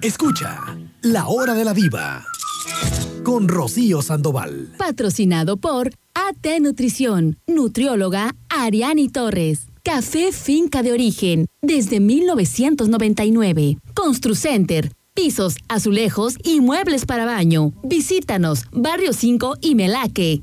Escucha La Hora de la Diva con Rocío Sandoval. Patrocinado por AT Nutrición, nutrióloga Ariani Torres. Café Finca de Origen, desde 1999. Construcenter, pisos, azulejos y muebles para baño. Visítanos, Barrio 5 y Melaque.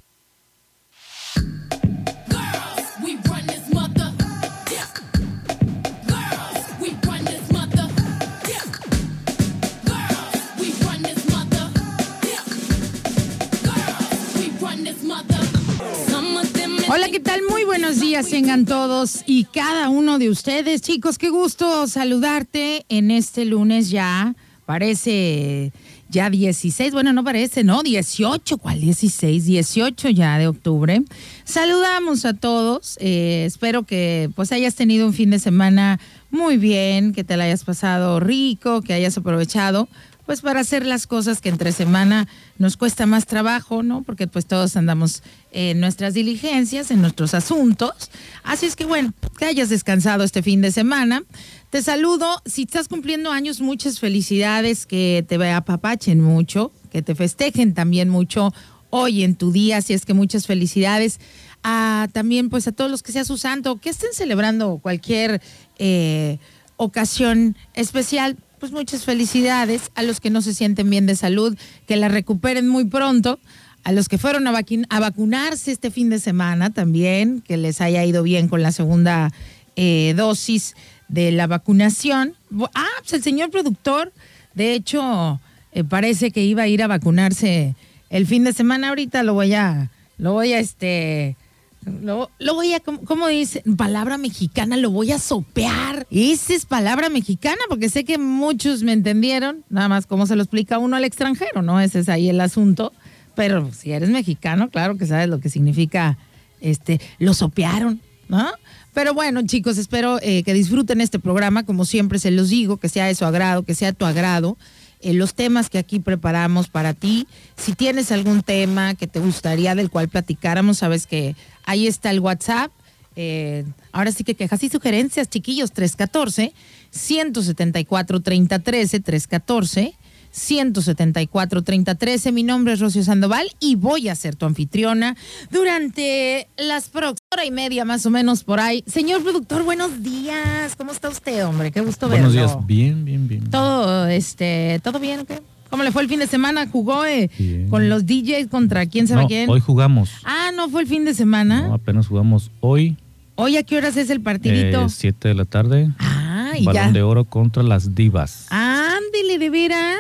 Hola, ¿qué tal? Muy buenos días tengan todos y cada uno de ustedes. Chicos, qué gusto saludarte en este lunes ya. Parece ya 16, bueno, no parece, no, 18, ¿cuál 16? 18 ya de octubre. Saludamos a todos, eh, espero que pues hayas tenido un fin de semana muy bien, que te la hayas pasado rico, que hayas aprovechado pues para hacer las cosas que entre semana nos cuesta más trabajo, ¿no? Porque pues todos andamos en nuestras diligencias, en nuestros asuntos. Así es que bueno, que hayas descansado este fin de semana. Te saludo, si estás cumpliendo años, muchas felicidades, que te apapachen mucho, que te festejen también mucho hoy en tu día, así es que muchas felicidades. A, también pues a todos los que sea su santo, que estén celebrando cualquier eh, ocasión especial, pues muchas felicidades a los que no se sienten bien de salud, que la recuperen muy pronto, a los que fueron a, vacunarse este fin de semana también, que les haya ido bien con la segunda eh, dosis de la vacunación. Ah, pues el señor productor, de hecho, eh, parece que iba a ir a vacunarse el fin de semana. Ahorita lo voy a, lo voy a este lo, voy a, ¿cómo, dice? Palabra mexicana, lo voy a sopear. Esa es palabra mexicana, porque sé que muchos me entendieron, nada más cómo se lo explica uno al extranjero, ¿no? Ese es ahí el asunto. Pero si eres mexicano, claro que sabes lo que significa, este, lo sopearon, ¿no? Pero bueno, chicos, espero eh, que disfruten este programa, como siempre se los digo, que sea de su agrado, que sea tu agrado. Eh, los temas que aquí preparamos para ti. Si tienes algún tema que te gustaría del cual platicáramos, sabes que ahí está el WhatsApp. Eh, ahora sí que quejas y sugerencias, chiquillos, 314 174 3013 314 174 3013. Mi nombre es Rocío Sandoval y voy a ser tu anfitriona durante las próximas hora y media más o menos por ahí. Señor productor, buenos días. ¿Cómo está usted, hombre? Qué gusto verlo. Buenos días. Bien, bien, bien. Todo, este, todo bien, ¿qué? ¿Cómo le fue el fin de semana? ¿Jugó eh, con los DJs contra quién sabe quién? Hoy jugamos. Ah, ¿no fue el fin de semana? No, apenas jugamos hoy. ¿Hoy a qué horas es el partidito? Eh, siete de la tarde. Ah, y Balón de oro contra las divas. Ándele, de veras.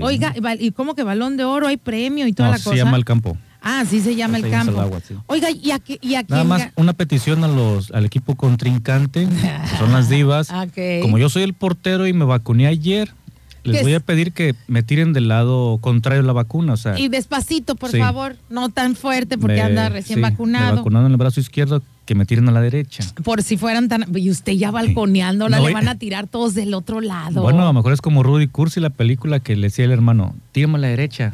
Oiga, ¿y cómo que balón de oro? ¿Hay premio y toda la cosa? se llama el campo. Ah, sí se llama el campo. Oiga, ¿y a, y Nada más una petición a los, al equipo contrincante, que son las divas. Como yo soy el portero y me vacuné ayer, les voy a pedir que me tiren del lado contrario de la vacuna. O sea, y despacito, por favor, no tan fuerte porque anda recién vacunado. vacunado en el brazo izquierdo, que me tiren a la derecha. Por si fueran tan... Y usted ya balconeándola, le van a tirar todos del otro lado. Bueno, a lo mejor es como Rudy Cursi, la película que le decía el hermano, tírame a la derecha.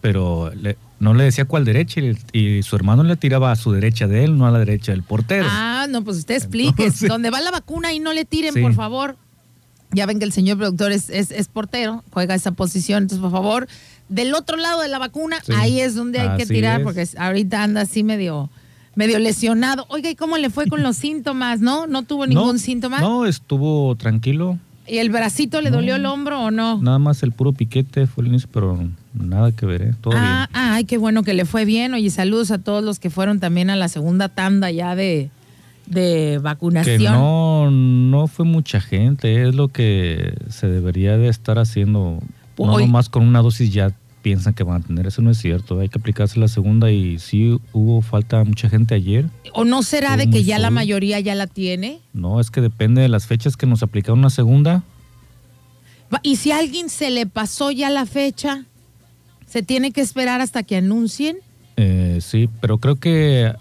Pero no le decía cuál derecha y, su hermano le tiraba a su derecha de él, no a la derecha del portero. Ah, no, pues usted explique. Donde va la vacuna y no le tiren, por favor. Ya ven que el señor productor es, es, portero, juega esa posición, entonces por favor, del otro lado de la vacuna, ahí es donde hay que tirar, porque ahorita anda así medio, medio lesionado. Oiga, ¿y cómo le fue con los síntomas? ¿No? ¿No tuvo ningún síntoma? No, estuvo tranquilo. ¿Y el bracito le dolió el hombro o no? Nada más el puro piquete fue el inicio, pero nada que ver, ¿eh? todo ah, bien. Ay, qué bueno que le fue bien. Oye, saludos a todos los que fueron también a la segunda tanda ya de, de vacunación. Que no, no fue mucha gente, es lo que se debería de estar haciendo. No nomás con una dosis ya piensan que van a tener, eso no es cierto, hay que aplicarse la segunda y sí hubo falta mucha gente ayer. ¿O no será de que ya la mayoría ya la tiene? No, es que depende de las fechas que nos aplicaron la segunda. ¿Y si a alguien se le pasó ya la fecha? ¿Se tiene que esperar hasta que anuncien? Eh, sí, pero creo que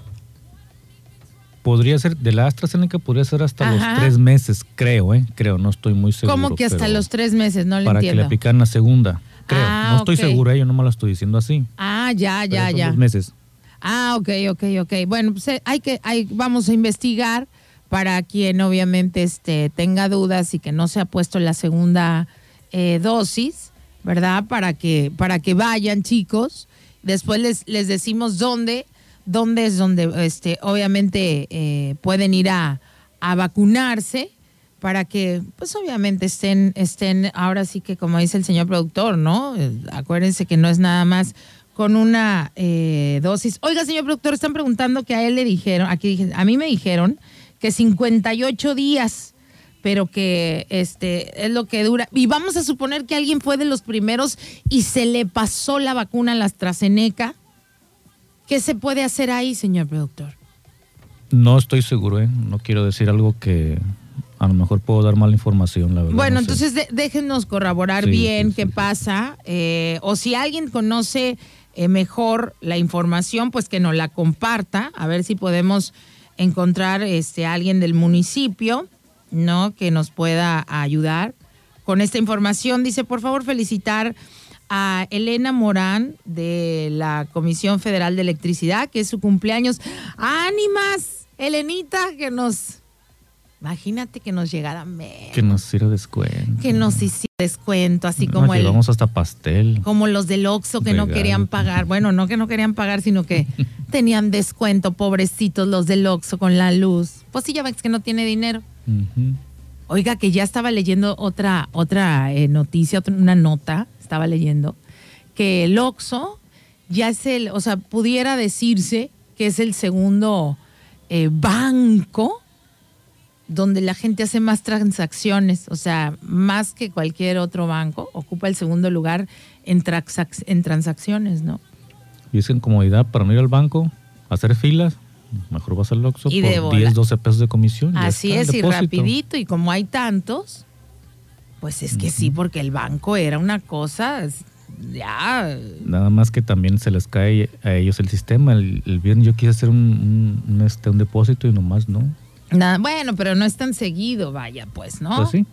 podría ser, de la AstraZeneca podría ser hasta los tres meses, creo, ¿eh? Creo, no estoy muy seguro. ¿Cómo que hasta los tres meses? No le para entiendo. Para que le aplicaran la segunda, creo. Ah, no estoy segura, yo no me lo estoy diciendo así. Ah, ya, ya, ya. Dos meses. Ah, ok, ok, ok. Bueno, pues eh, hay que, hay, vamos a investigar para quien obviamente este, tenga dudas y que no se ha puesto la segunda eh, dosis, ¿verdad? Para que, para que vayan, chicos. Después les, les decimos dónde, dónde es donde este, obviamente eh, pueden ir a, a vacunarse para que, pues obviamente estén, estén, ahora sí que como dice el señor productor, ¿no? Acuérdense que no es nada más con una eh, dosis. Oiga, señor productor, están preguntando que a él le dijeron, aquí dije, a mí me dijeron que 58 días, pero que este es lo que dura. Y vamos a suponer que alguien fue de los primeros y se le pasó la vacuna a la AstraZeneca. ¿Qué se puede hacer ahí, señor productor? No estoy seguro, ¿eh? No quiero decir algo que a lo mejor puedo dar mala información, la verdad. Bueno, entonces déjenos corroborar bien qué pasa. Eh, o si alguien conoce eh, mejor la información, pues que nos la comparta, a ver si podemos encontrar este alguien del municipio, ¿no? Que nos pueda ayudar con esta información. Dice, por favor, felicitar a Elena Morán de la Comisión Federal de Electricidad, que es su cumpleaños. ¡Ánimas! Elenita, que nos Imagínate que nos llegara ver. Que nos hiciera descuento. Que nos hiciera descuento, así como el. Llevamos hasta pastel. Como los del Oxxo que no querían pagar. Bueno, no que no querían pagar, sino que tenían descuento, pobrecitos los del Oxxo con la luz. Pues sí, ya ves que no tiene dinero. Oiga, que ya estaba leyendo otra, otra eh, noticia, una nota, estaba leyendo, que el Oxxo ya es el, o sea, pudiera decirse que es el segundo eh, banco donde la gente hace más transacciones, o sea, más que cualquier otro banco, ocupa el segundo lugar en, en transacciones, ¿no? Y es en comodidad para no ir al banco, hacer filas, mejor vas al Oxxo por 10, 12 pesos de comisión. Así es, y rapidito, y como hay tantos, pues es que sí, porque el banco era una cosa, ya... Nada más que también se les cae a ellos el sistema. El, viernes yo quise hacer un, este, un depósito y nomás no bueno, pero no es tan seguido, vaya, pues, ¿no? Pues sí.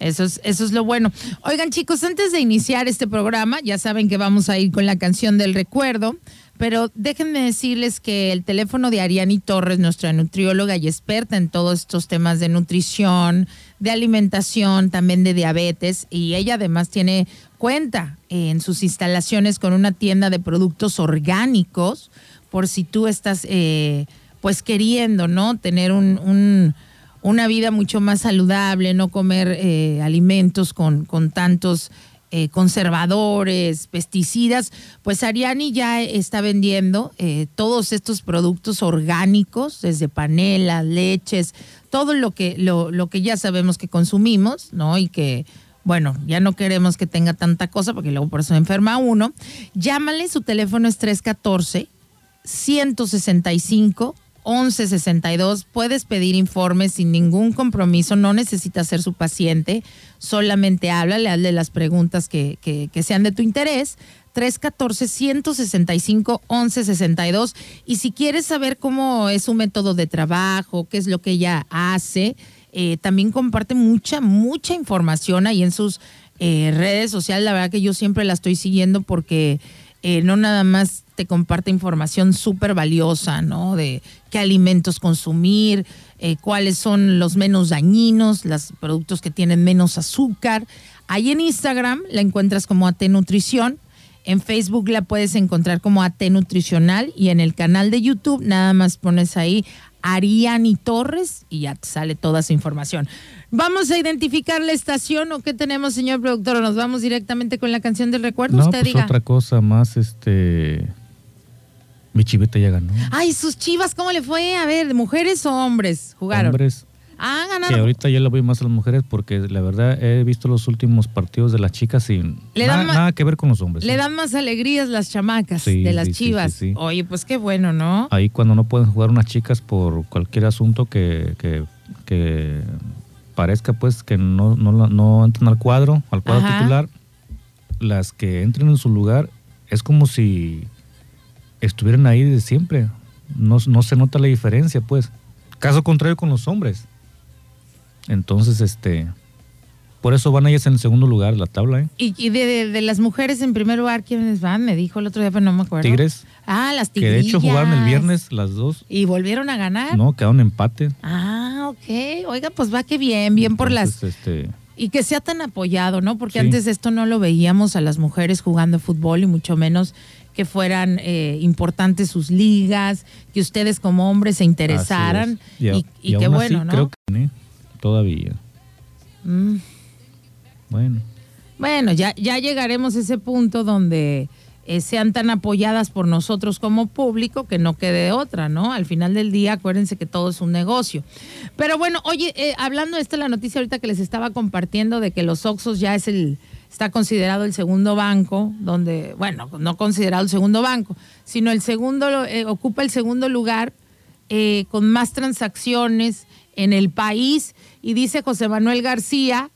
Eso es, eso es lo bueno. Oigan, chicos, antes de iniciar este programa, ya saben que vamos a ir con la canción del recuerdo, pero déjenme decirles que el teléfono de Ariani Torres, nuestra nutrióloga y experta en todos estos temas de nutrición, de alimentación, también de diabetes, y ella además tiene cuenta en sus instalaciones con una tienda de productos orgánicos, por si tú estás... Eh, pues queriendo, ¿no? Tener un, una vida mucho más saludable, no comer eh, alimentos con, con tantos eh, conservadores, pesticidas, pues Ariani ya está vendiendo eh, todos estos productos orgánicos, desde panela, leches, todo lo que, lo, lo que ya sabemos que consumimos, ¿no? Y que bueno, ya no queremos que tenga tanta cosa porque luego por eso enferma uno. Llámale, su teléfono es 314 165 1162. Puedes pedir informes sin ningún compromiso, no necesitas ser su paciente, solamente háblale, hazle las preguntas que, que, que sean de tu interés. 314-165-1162. Y si quieres saber cómo es su método de trabajo, qué es lo que ella hace, eh, también comparte mucha, mucha información ahí en sus eh, redes sociales. La verdad que yo siempre la estoy siguiendo porque eh, no nada más te comparte información súper valiosa, ¿no? De qué alimentos consumir, eh, cuáles son los menos dañinos, los productos que tienen menos azúcar. Ahí en Instagram la encuentras como AT Nutrición. En Facebook la puedes encontrar como AT Nutricional y en el canal de YouTube nada más pones ahí Ariani Torres y ya te sale toda esa información. ¿Vamos a identificar la estación o qué tenemos, señor productor? ¿O nos vamos directamente con la canción del recuerdo? No, Usted pues diga. otra cosa más, este... Mi chivita ya ganó. Ay, sus chivas, ¿cómo le fue? A ver, ¿mujeres o hombres jugaron? Hombres. Ah, ganaron. Que ahorita ya lo voy más a las mujeres porque la verdad he visto los últimos partidos de las chicas sin nada, nada, que ver con los hombres. Le dan más alegrías las chamacas de las chivas. Oye, pues qué bueno, ¿no? Ahí cuando no pueden jugar unas chicas por cualquier asunto que, que, que parezca pues que no, no, no entran al cuadro, al cuadro titular, las que entren en su lugar es como si estuvieran ahí desde siempre. No, no se nota la diferencia, pues. Caso contrario con los hombres. Entonces, este, por eso van ellas en el segundo lugar la tabla, ¿eh? ¿Y, de, las mujeres en primer lugar quiénes van? Me dijo el otro día, pero no me acuerdo. Tigres. Ah, las tigres. Que de hecho jugaron el viernes las dos. ¿Y volvieron a ganar? No, quedaron empate. Ah, ok. Oiga, pues va que bien, bien por las este, y que sea tan apoyado, ¿no? Porque antes de esto no lo veíamos a las mujeres jugando fútbol y mucho menos que fueran eh, importantes sus ligas, que ustedes como hombres se interesaran y, y, que bueno, ¿no? Creo que todavía. Mm. Bueno. Bueno, ya, ya llegaremos a ese punto donde eh, sean tan apoyadas por nosotros como público que no quede otra, ¿no? Al final del día, acuérdense que todo es un negocio. Pero bueno, oye, eh, hablando de esta, la noticia ahorita que les estaba compartiendo de que los Oxos ya es el, está considerado el segundo banco, donde, bueno, no considerado el segundo banco, sino el segundo, eh, ocupa el segundo lugar con más transacciones en el país. Y dice José Manuel García,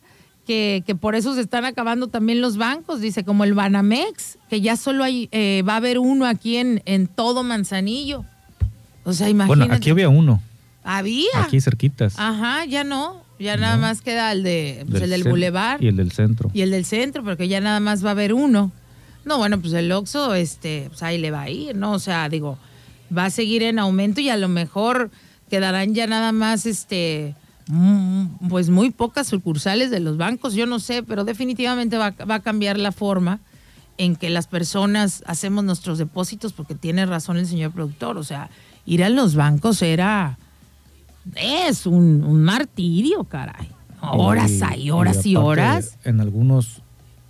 que, por eso se están acabando también los bancos, dice, como el Banamex, que ya solo hay, eh, va a haber uno aquí en, en todo Manzanillo. O sea, imagínate. Bueno, aquí había uno. Había. Aquí cerquitas. Ajá, ya no. Ya nada más queda el, de, pues, el del Boulevard. Y el del centro. Y el del centro, porque ya nada más va a haber uno. No, bueno, pues el Oxxo, este, pues ahí le va a ir, ¿no? O sea, digo, va a seguir en aumento y a lo mejor quedarán ya nada más, este, Mm, pues muy pocas sucursales de los bancos, yo no sé, pero definitivamente va, a cambiar la forma en que las personas hacemos nuestros depósitos, porque tiene razón el señor productor, o sea, ir a los bancos era, es un, martirio, caray. Horas hay, horas y, horas. En algunos,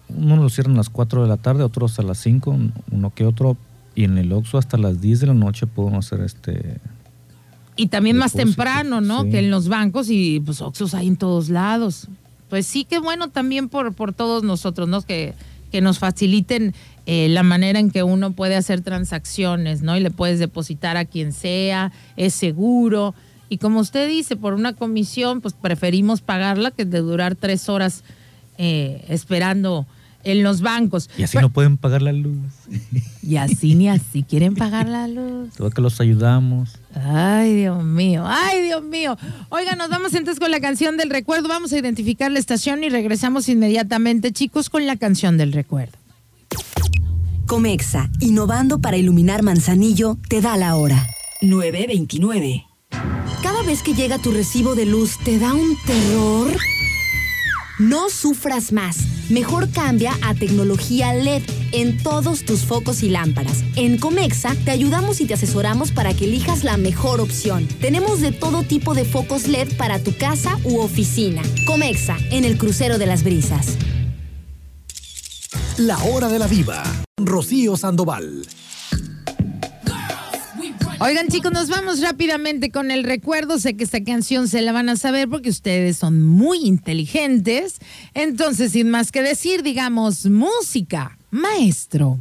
unos lo cierran a las 4 de la tarde, otros a las 5, uno que otro, y en el Oxxo hasta las 10 de la noche podemos hacer este y también más temprano, ¿no? Que en los bancos y pues Oxos hay en todos lados. Pues sí, que bueno también por, por todos nosotros, ¿no? Que, que nos faciliten eh, la manera en que uno puede hacer transacciones, ¿no? Y le puedes depositar a quien sea, es seguro. Y como usted dice, por una comisión, pues preferimos pagarla que de durar tres horas eh, esperando en los bancos. Y así no pueden pagar la luz. Y así ni así quieren pagar la luz. Todo que los ayudamos. Ay, Dios mío, ay, Dios mío. Oiga, nos vamos entonces con la canción del recuerdo. Vamos a identificar la estación y regresamos inmediatamente, chicos, con la canción del recuerdo. Comexa, innovando para iluminar Manzanillo, te da la hora. 929. Vez que llega tu recibo de luz, ¿te da un terror? No sufras más. Mejor cambia a tecnología LED en todos tus focos y lámparas. En Comexa te ayudamos y te asesoramos para que elijas la mejor opción. Tenemos de todo tipo de focos LED para tu casa u oficina. Comexa, en el crucero de las brisas. La hora de la viva. Rocío Sandoval. Oigan chicos, nos vamos rápidamente con el recuerdo. Sé que esta canción se la van a saber porque ustedes son muy inteligentes. Entonces, sin más que decir, digamos, música, maestro.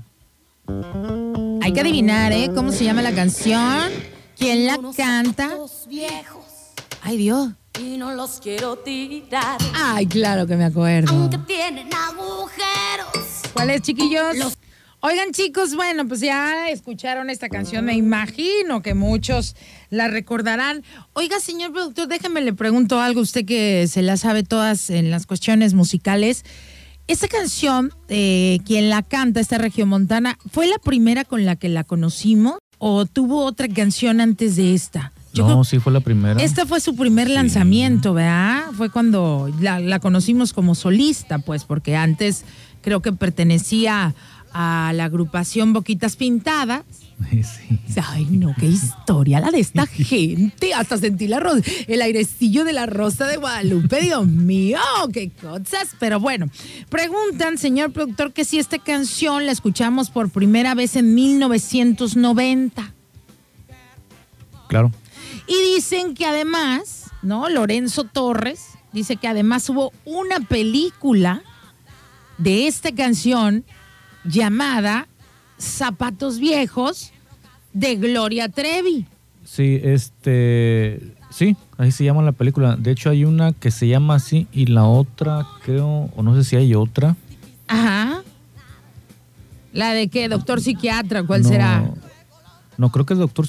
Hay que adivinar, ¿eh? ¿Cómo se llama la canción? ¿Quién la canta? Ay, Dios. Y no los quiero tirar. Ay, claro que me acuerdo. Aunque tienen agujeros. ¿Cuál es, chiquillos? Oigan chicos, bueno, pues ya escucharon esta canción, me imagino que muchos la recordarán. Oiga, señor productor, déjeme le pregunto algo, usted que se la sabe todas en las cuestiones musicales. Esta canción, eh, quien la canta, esta Montana, ¿fue la primera con la que la conocimos o tuvo otra canción antes de esta? no, sí fue la primera. Esta fue su primer lanzamiento, ¿verdad? Fue cuando la, la conocimos como solista, pues, porque antes creo que pertenecía a la agrupación Boquitas Pintadas. Sí. Ay, no, qué historia la de esta gente. Hasta sentí la el airecillo de la rosa de Guadalupe. Dios mío, qué cosas. Pero bueno, preguntan, señor productor, que si esta canción la escuchamos por primera vez en 1990. Claro. Y dicen que además, ¿no? Lorenzo Torres dice que además hubo una película de esta canción llamada Zapatos Viejos de Gloria Trevi. Sí, este, sí, ahí se llama la película. De hecho hay una que se llama así y la otra creo, o no sé si hay otra. Ajá. ¿La de qué? ¿Doctor psiquiatra? ¿Cuál será? No, creo que es doctor,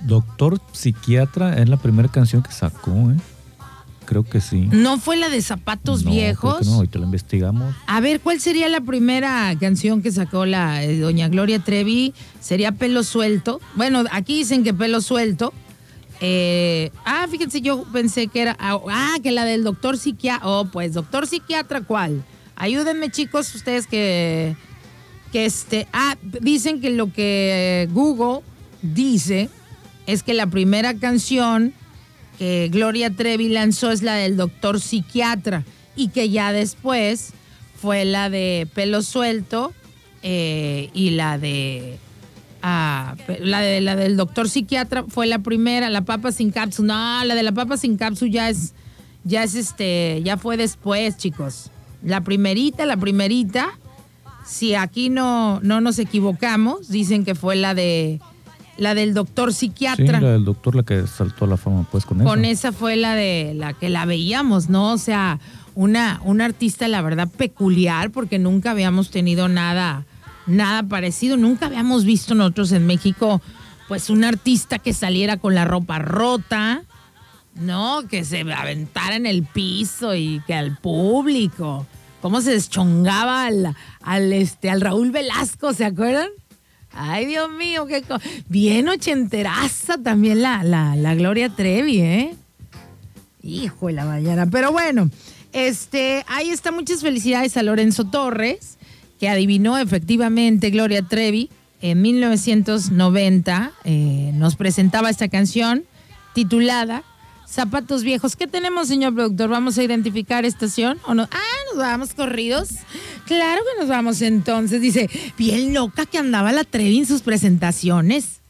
doctor psiquiatra, es la primera canción que sacó, ¿eh? Creo que sí. ¿No fue la de Zapatos Viejos? no, ahorita la investigamos. A ver, ¿cuál sería la primera canción que sacó la doña Gloria Trevi? ¿Sería Pelo Suelto? Bueno, aquí dicen que Pelo Suelto. Eh, ah, fíjense, yo pensé que era. Ah, ah, que la del doctor psiquiatra. Oh, pues, doctor psiquiatra, ¿cuál? Ayúdenme, chicos, ustedes que. Que este. Ah, dicen que lo que Google dice es que la primera canción que Gloria Trevi lanzó es la del doctor psiquiatra y que ya después fue la de pelo suelto eh, y la de Ah, la, de, la del doctor psiquiatra fue la primera, la papa sin cápsula. No, la de la papa sin cápsula ya es, ya es este, ya fue después, chicos. La primerita, la primerita, si aquí no, no nos equivocamos, dicen que fue la de la del doctor psiquiatra. Sí, la del doctor la que saltó a la fama, pues con esa. Con esa fue la de la que la veíamos, ¿no? O sea, una, una artista, la verdad, peculiar, porque nunca habíamos tenido nada nada parecido. Nunca habíamos visto nosotros en México, pues, un artista que saliera con la ropa rota, ¿no? Que se aventara en el piso y que al público, cómo se deschongaba al, al, este, al Raúl Velasco, ¿se acuerdan? Ay, Dios mío, qué bien ochenteraza también la, la, la Gloria Trevi, ¿eh? Hijo de la mañana. Pero bueno, este, ahí está. Muchas felicidades a Lorenzo Torres que adivinó efectivamente Gloria Trevi en 1990. Eh, nos presentaba esta canción titulada Zapatos Viejos. ¿Qué tenemos, señor productor? ¿Vamos a identificar estación o no? Ah, nos vamos corridos. Claro que nos vamos entonces. Dice, bien loca que andaba la Trevi en sus presentaciones.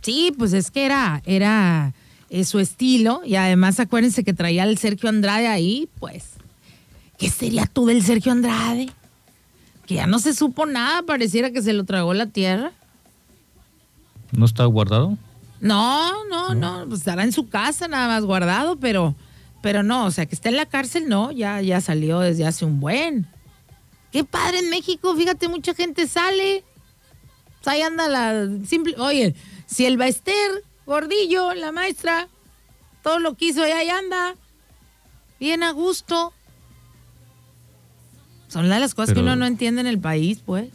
Sí, pues es que era, era eh, su estilo y además acuérdense que traía el Sergio Andrade ahí, pues. ¿Qué sería tú del Sergio Andrade? que ya no se supo nada, pareciera que se lo tragó la tierra. ¿No está guardado? No, no, no, pues estará en su casa nada más guardado, pero, pero no, o sea, que está en la cárcel, no, ya, ya salió desde hace un buen. Qué padre en México, fíjate, mucha gente sale. Pues ahí anda la simple. Oye, si el Baester, Gordillo, la maestra, todo lo quiso, ahí anda. Bien a gusto. Son las cosas que uno no entiende en el país, pues.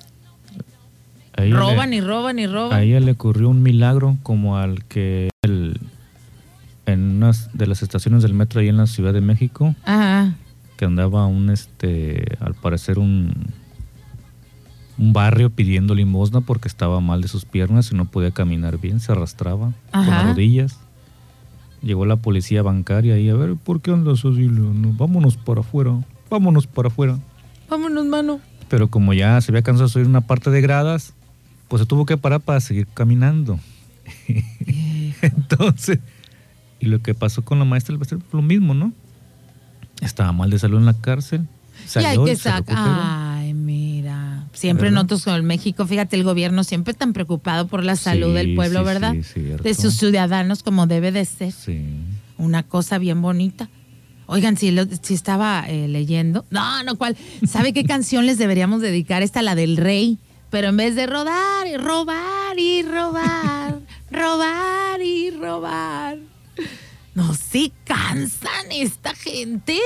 Roban y roban y roban. A ella le ocurrió un milagro como al que en una de las estaciones del metro ahí en la Ciudad de México, que andaba un, este, al parecer un, un barrio pidiendo limosna porque estaba mal de sus piernas y no podía caminar bien, se arrastraba con las rodillas. Llegó la policía bancaria y a ver, ¿por qué andas así? vámonos para afuera, vámonos para afuera. Vámonos, mano. Pero como ya se había cansado de subir una parte de gradas, pues se tuvo que parar para seguir caminando. Entonces, y lo que pasó con la maestra va a ser lo mismo, ¿no? Estaba mal de salud en la cárcel. y hay que sacar. Ay, mira. Siempre noto con el México, fíjate, el gobierno siempre tan preocupado por la salud del pueblo, ¿verdad? de sus ciudadanos como debe de ser. Sí. Una cosa bien bonita. Oigan, si, si estaba eh, leyendo. No, no, ¿cuál? ¿Sabe qué canción les deberíamos dedicar? Esta, la del rey. Pero en vez de rodar y robar y robar, robar y robar. No se cansan esta gente.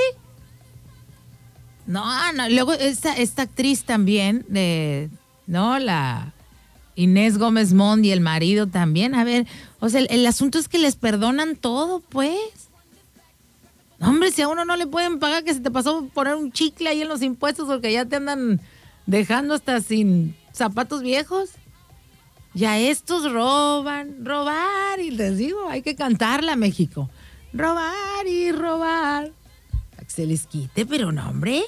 No, no. Luego esta, esta actriz también, de, ¿no? La Inés Gómez Mond y el marido también. A ver, o sea, el asunto es que les perdonan todo, pues hombre, si a uno no le pueden pagar que se te pasó poner un chicle ahí en los impuestos porque ya te andan dejando hasta sin zapatos viejos. Ya estos roban, robar, y les digo, hay que cantarla México. Robar y robar. que se les quite, pero no, hombre.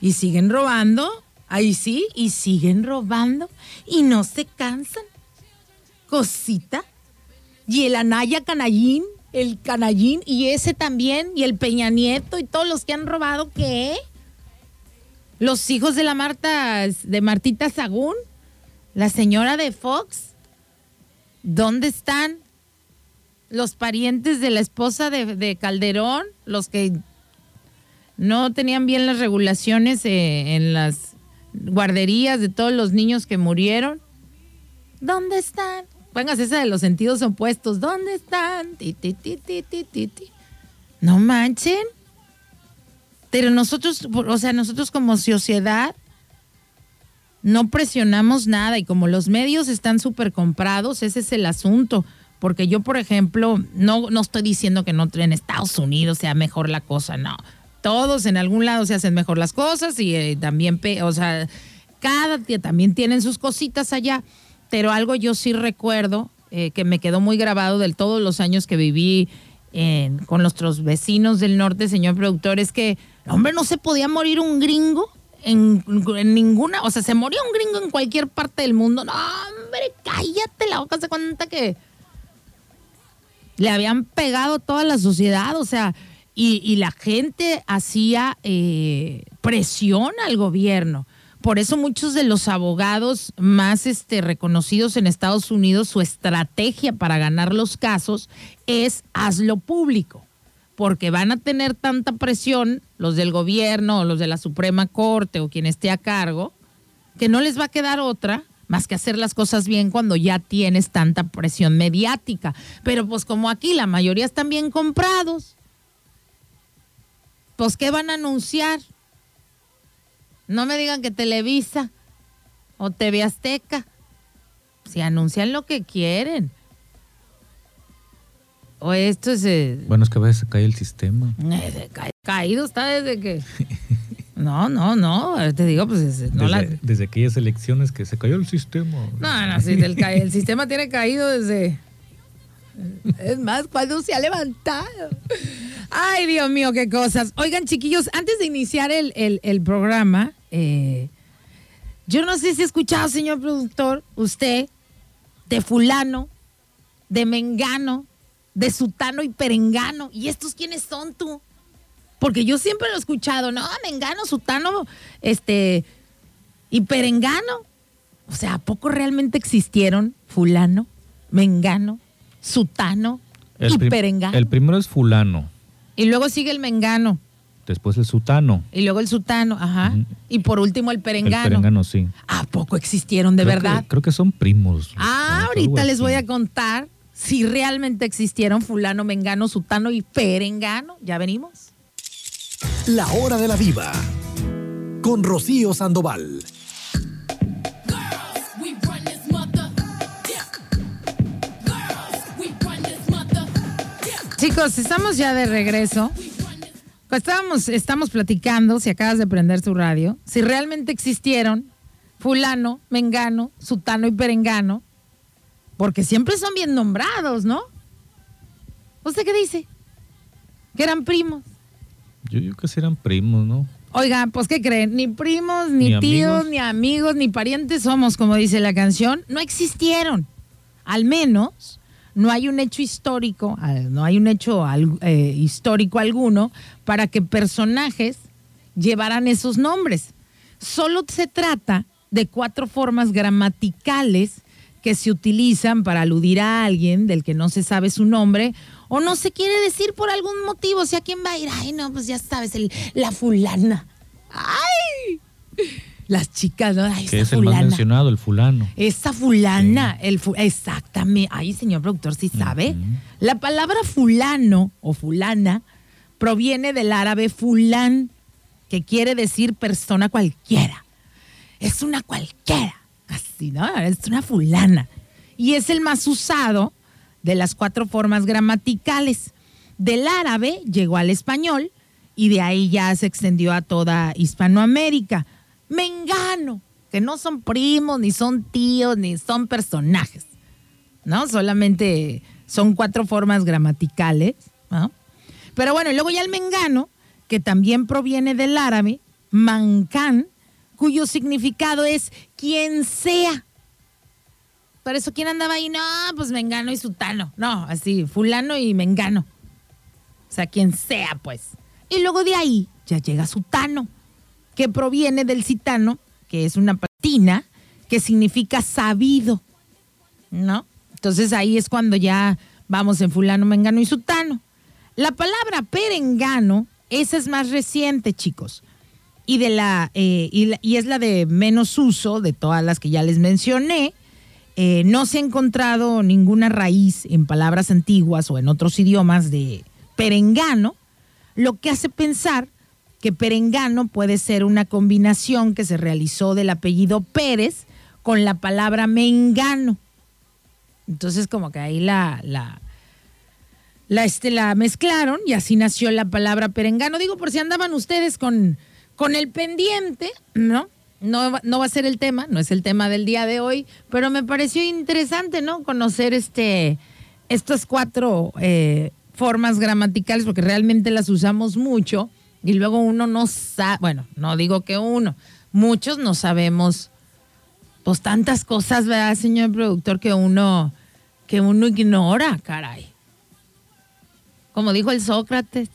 Y siguen robando, ahí sí, y siguen robando, y no se cansan. Cosita. Y el Anaya Canallín el Canallín y ese también, y el Peña Nieto y todos los que han robado, ¿qué? Los hijos de la Marta, de Martita Sagún, la señora de Fox, ¿dónde están? Los parientes de la esposa de, Calderón, los que no tenían bien las regulaciones eh, en las guarderías de todos los niños que murieron. ¿Dónde están? Póngase esa de los sentidos opuestos. ¿Dónde están? No manchen. Pero nosotros, o sea, nosotros como sociedad no presionamos nada y como los medios están súper comprados, ese es el asunto. Porque yo, por ejemplo, no, no estoy diciendo que no en Estados Unidos sea mejor la cosa, no. Todos en algún lado se hacen mejor las cosas y eh, también, o sea, cada día también tienen sus cositas allá. Pero algo yo sí recuerdo eh, que me quedó muy grabado de todos los años que viví con nuestros vecinos del norte, señor productor, es que, hombre, no se podía morir un gringo en, ninguna, o sea, se moría un gringo en cualquier parte del mundo. No, hombre, cállate la boca, se cuenta que le habían pegado toda la sociedad, o sea, y, la gente hacía eh, presión al gobierno. Por eso muchos de los abogados más este, reconocidos en Estados Unidos, su estrategia para ganar los casos es hazlo público, porque van a tener tanta presión los del gobierno o los de la Suprema Corte o quien esté a cargo, que no les va a quedar otra más que hacer las cosas bien cuando ya tienes tanta presión mediática. Pero pues como aquí la mayoría están bien comprados, pues ¿qué van a anunciar? No me digan que Televisa o TV Azteca. Si anuncian lo que quieren. O esto es... Eh, bueno, es que a veces se cae el sistema. Eh, caído está desde que... No, no, no. Te digo, pues. desde, desde, aquellas elecciones que se cayó el sistema. No, no, sí, el, el sistema tiene caído desde. Es más, cuando se ha levantado. Ay, Dios mío, qué cosas. Oigan, chiquillos, antes de iniciar el, programa, eh, yo no sé si ha escuchado, señor productor, usted, de fulano, de mengano, de sutano y perengano. ¿Y estos quiénes son tú? Porque yo siempre lo he escuchado, no, mengano, sutano, este, y perengano. O sea, ¿a poco realmente existieron fulano, mengano, sutano y perengano? El primero es fulano. Y luego sigue el mengano. Después el sutano. Y luego el sutano, ajá. Y por último el perengano. El perengano, sí. ¿A poco existieron de verdad? creo que son primos. Ah, ahorita les voy a contar si realmente existieron fulano, mengano, sutano y perengano. ¿Ya venimos? La hora de la diva. Con Rocío Sandoval. Chicos, estamos ya de regreso. Estábamos, estamos platicando, si acabas de prender tu radio, si realmente existieron fulano, mengano, sutano y perengano, porque siempre son bien nombrados, ¿no? ¿Usted qué dice? Que eran primos. Yo digo que eran primos, ¿no? Oiga, pues ¿qué creen? Ni primos, ni, tíos, ni amigos, ni parientes somos, como dice la canción. No existieron. Al menos no hay un hecho histórico, no hay un hecho eh, histórico alguno para que personajes llevaran esos nombres. Solo se trata de cuatro formas gramaticales que se utilizan para aludir a alguien del que no se sabe su nombre o no se quiere decir por algún motivo. O sea, ¿quién va a ir? Ay, no, pues ya sabes, la fulana. ¡Ay! Las chicas, ¿no? que es el más mencionado, el fulano. Esa fulana, el exactamente. Ay, señor productor, sí sabe. La palabra fulano o fulana proviene del árabe fulán, que quiere decir persona cualquiera. Es una cualquiera, así, ¿no? Es una fulana. Y es el más usado de las cuatro formas gramaticales. Del árabe llegó al español y de ahí ya se extendió a toda Hispanoamérica mengano, que no son primos, ni son tíos, ni son personajes, ¿no? Solamente son cuatro formas gramaticales, ¿no? Pero bueno, y luego ya el mengano, que también proviene del árabe, mancan, cuyo significado es quien sea. Por eso, ¿quién andaba ahí? No, pues mengano y sutano. No, así, fulano y mengano. O sea, quien sea, pues. Y luego de ahí ya llega sutano que proviene del citano, que es una patina, que significa sabido, ¿no? Entonces ahí es cuando ya vamos en fulano, mengano y sutano. La palabra perengano, esa es más reciente, chicos. Y, de la, eh, y, es la de menos uso de todas las que ya les mencioné. Eh, no se ha encontrado ninguna raíz en palabras antiguas o en otros idiomas de perengano, lo que hace pensar que perengano puede ser una combinación que se realizó del apellido Pérez con la palabra mengano. Entonces como que ahí la, la, este, la mezclaron y así nació la palabra perengano. Digo, por si andaban ustedes con, con el pendiente, ¿no? No, no va a ser el tema, no es el tema del día de hoy, pero me pareció interesante, ¿no? Conocer este, estas cuatro eh, formas gramaticales, porque realmente las usamos mucho y luego uno no sabe, bueno, no digo que uno, muchos no sabemos, pues tantas cosas, ¿verdad, señor productor, que uno, que uno ignora, caray. Como dijo el Sócrates,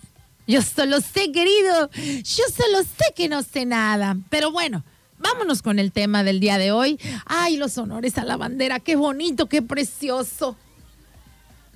yo solo sé, querido, yo solo sé que no sé nada, pero bueno. Vámonos con el tema del día de hoy. Ay, los honores a la bandera, qué bonito, qué precioso.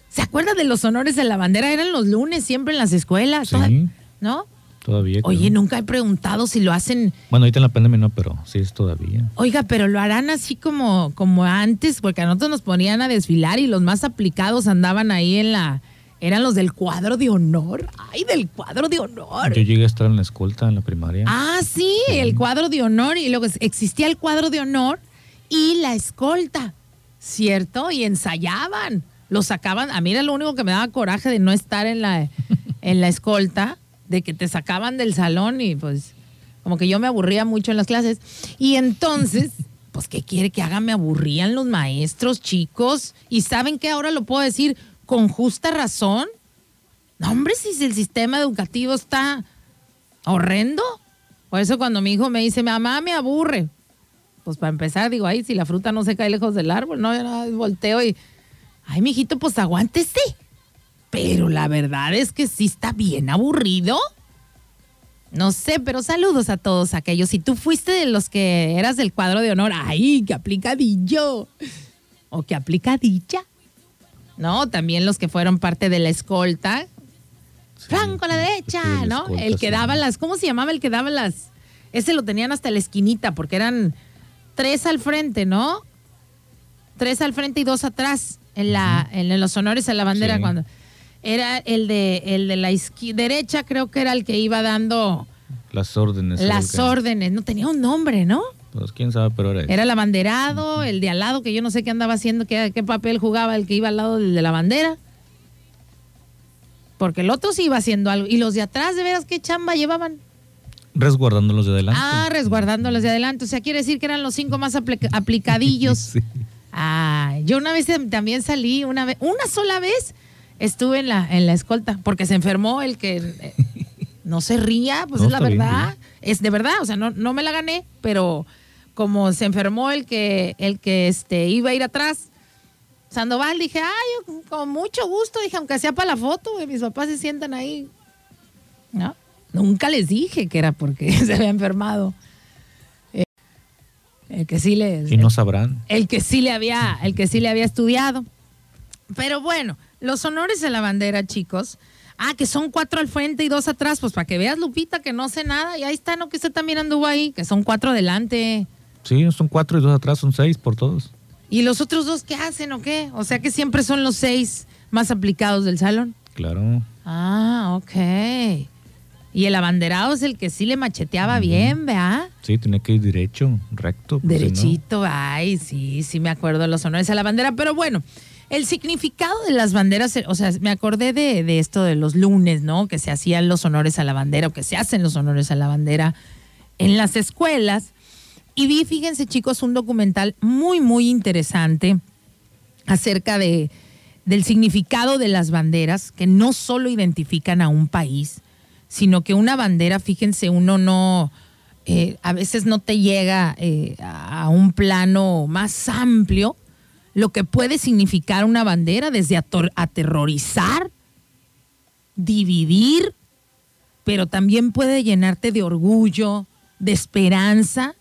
¿Se acuerda de los honores a la bandera? Eran los lunes siempre en las escuelas, Sí, ¿no? Todavía. Oye, creo. nunca he preguntado si lo hacen. Bueno, ahorita en la pandemia no, pero sí es todavía. Oiga, pero lo harán así como, como antes, porque a nosotros nos ponían a desfilar y los más aplicados andaban ahí en la. Eran los del cuadro de honor. Ay, del cuadro de honor. Yo llegué a estar en la escolta en la primaria. Ah, sí, el cuadro de honor. Y luego existía el cuadro de honor y la escolta, ¿cierto? Y ensayaban. Lo sacaban. A mí era lo único que me daba coraje de no estar en la, en la escolta, de que te sacaban del salón y pues como que yo me aburría mucho en las clases. Y entonces, pues, ¿qué quiere que haga? Me aburrían los maestros, chicos. Y ¿saben qué? Ahora lo puedo decir con justa razón. No, hombre, si el sistema educativo está horrendo. Por eso cuando mi hijo me dice, mamá, me aburre. Pues para empezar, digo, ay, si la fruta no se cae lejos del árbol, no, nada, volteo y, ay, mijito, pues aguántese. Pero la verdad es que sí está bien aburrido. No sé, pero saludos a todos aquellos. Si tú fuiste de los que eras del cuadro de honor, ay, qué aplicadillo. O qué aplicadilla. No, también los que fueron parte de la escolta. Franco a la derecha, la ¿no? escolta, el que sí. daba las, ¿cómo se llamaba el que daba las? Ese lo tenían hasta la esquinita, porque eran tres al frente, ¿no? Tres al frente y dos atrás en la, en los honores a la bandera Sí. cuando era el de el de la derecha, creo que era el que iba dando Las órdenes. las órdenes. No tenía un nombre, ¿no? Pues quién sabe, pero era. Era el abanderado, el de al lado, que yo no sé qué andaba haciendo, qué, qué papel jugaba el que iba al lado del de la bandera. Porque el otro sí iba haciendo algo. Y los de atrás, de veras, qué chamba llevaban. Resguardando los de adelante. Ah, resguardando los de adelante. O sea, quiere decir que eran los cinco más aplica- aplicadillos. Sí. Ah, yo una vez también salí, una vez, una sola vez estuve en la, en la escolta, porque se enfermó el que eh, no se ría, pues No, es la bien, verdad. Es de verdad, o sea, no, no me la gané, pero como se enfermó el que, el que este, iba a ir atrás, Sandoval, dije, ay, con mucho gusto, dije, aunque sea para la foto, güey, mis papás se sientan ahí. ¿No? Nunca les dije que era porque se había enfermado. Eh, el que sí les, Y no sabrán. el que sí le había, el que sí le había estudiado. Pero bueno, los honores de la bandera, chicos. Ah, que son cuatro al frente y dos atrás, pues para que veas, Lupita, que no sé nada. Y ahí está, ¿no? Que usted también anduvo ahí, que son cuatro adelante. Sí, son cuatro y dos atrás, son seis por todos. ¿Y los otros dos qué hacen o qué? O sea que siempre son los seis más aplicados del salón. Claro. Ah, ok. Y el abanderado es el que sí le macheteaba bien, ¿vea? Sí, tiene que ir derecho, recto. si no- Derechito, ay, sí, sí me acuerdo de los honores a la bandera, pero bueno, el significado de las banderas, o sea, me acordé de, de esto de los lunes, ¿no? Que se hacían los honores a la bandera o que se hacen los honores a la bandera en las escuelas. Y vi, fíjense chicos, un documental muy, muy interesante acerca de, del significado de las banderas, que no solo identifican a un país, sino que una bandera, fíjense, uno no, eh, a veces no te llega eh, a un plano más amplio, lo que puede significar una bandera, desde aterrorizar, dividir, pero también puede llenarte de orgullo, de esperanza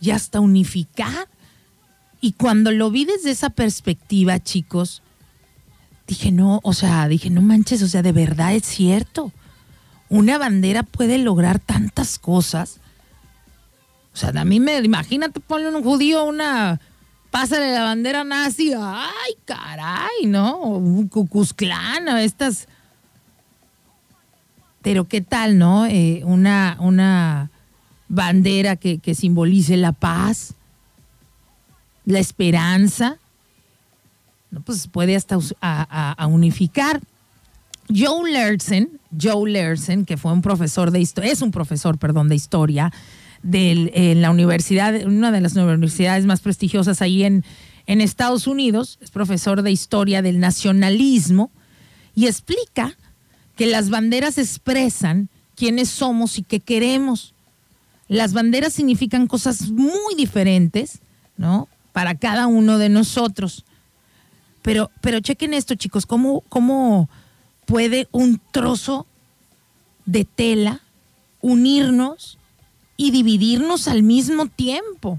y hasta unificar. Y cuando lo vi desde esa perspectiva, chicos, dije, no, o sea, dije, no manches, o sea, de verdad es cierto. Una bandera puede lograr tantas cosas. O sea, a mí me, imagínate ponle un judío una, pásale la bandera nazi, ay, caray, ¿no? Un Cucuzclán, estas. Pero qué tal, ¿no? Eh, una, una bandera que, que simbolice la paz, la esperanza. pues puede hasta a, unificar. Joe Lersen, Joe Lersen, que fue un profesor de historia, es un profesor, perdón, de historia en la universidad, una de las universidades más prestigiosas ahí en, en Estados Unidos, es profesor de historia del nacionalismo y explica que las banderas expresan quiénes somos y qué queremos. Las banderas significan cosas muy diferentes, ¿no? Para cada uno de nosotros. Pero, pero chequen esto, chicos, ¿cómo, cómo puede un trozo de tela unirnos y dividirnos al mismo tiempo?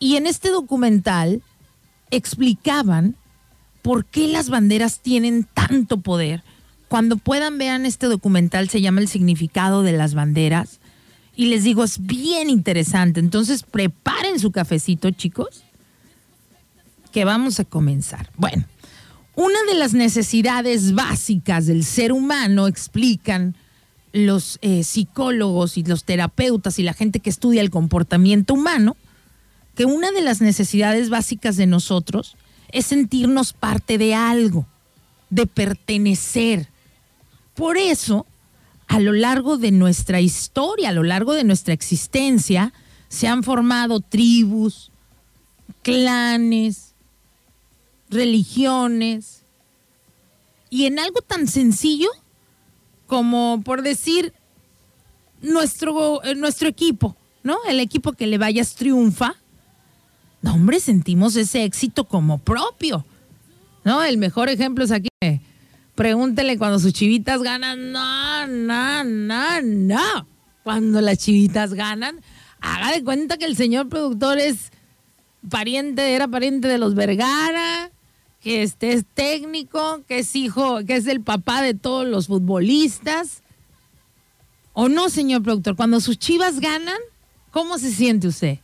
Y en este documental explicaban por qué las banderas tienen tanto poder. Cuando puedan vean este documental, se llama El significado de las banderas. Y les digo, es bien interesante. Entonces preparen su cafecito, chicos que vamos a comenzar. Bueno, una de las necesidades básicas del ser humano, explican los eh, psicólogos y los terapeutas y la gente que estudia el comportamiento humano, que una de las necesidades básicas de nosotros es sentirnos parte de algo, de pertenecer. Por eso, a lo largo de nuestra historia, a lo largo de nuestra existencia, se han formado tribus, clanes, religiones, y en algo tan sencillo como por decir nuestro, eh, nuestro equipo, ¿no? El equipo que le vayas triunfa. No, hombre, sentimos ese éxito como propio. ¿No? El mejor ejemplo es aquí. Pregúntele cuando sus chivitas ganan. No, no, no, no. Cuando las chivitas ganan, haga de cuenta que el señor productor es pariente, era pariente de los Vergara, que este es técnico, que es hijo, que es el papá de todos los futbolistas. ¿O no, señor productor? Cuando sus chivas ganan, ¿cómo se siente usted?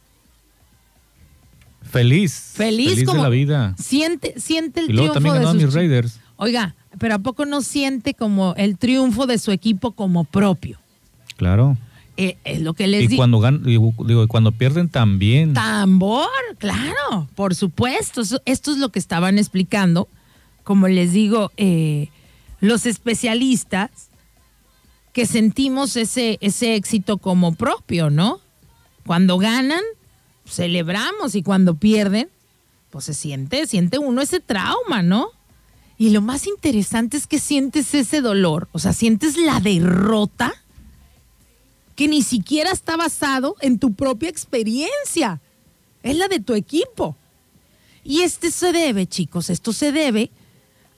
Feliz. Feliz, como la vida. Siente, siente el y luego triunfo también de mis Raiders. Oiga, pero ¿a poco no siente como el triunfo de su equipo como propio? Claro. Eh, es lo que les digo. Y cuando digo, cuando pierden también. Tambor, claro, por supuesto. Esto es lo que estaban explicando. Como les digo, eh, los especialistas que sentimos ese, ese éxito como propio, ¿no? Cuando ganan, celebramos y cuando pierden, pues se siente, siente uno ese trauma, ¿no? Y lo más interesante es que sientes ese dolor, o sea, sientes la derrota que ni siquiera está basado en tu propia experiencia, es la de tu equipo. Y este se debe, chicos, esto se debe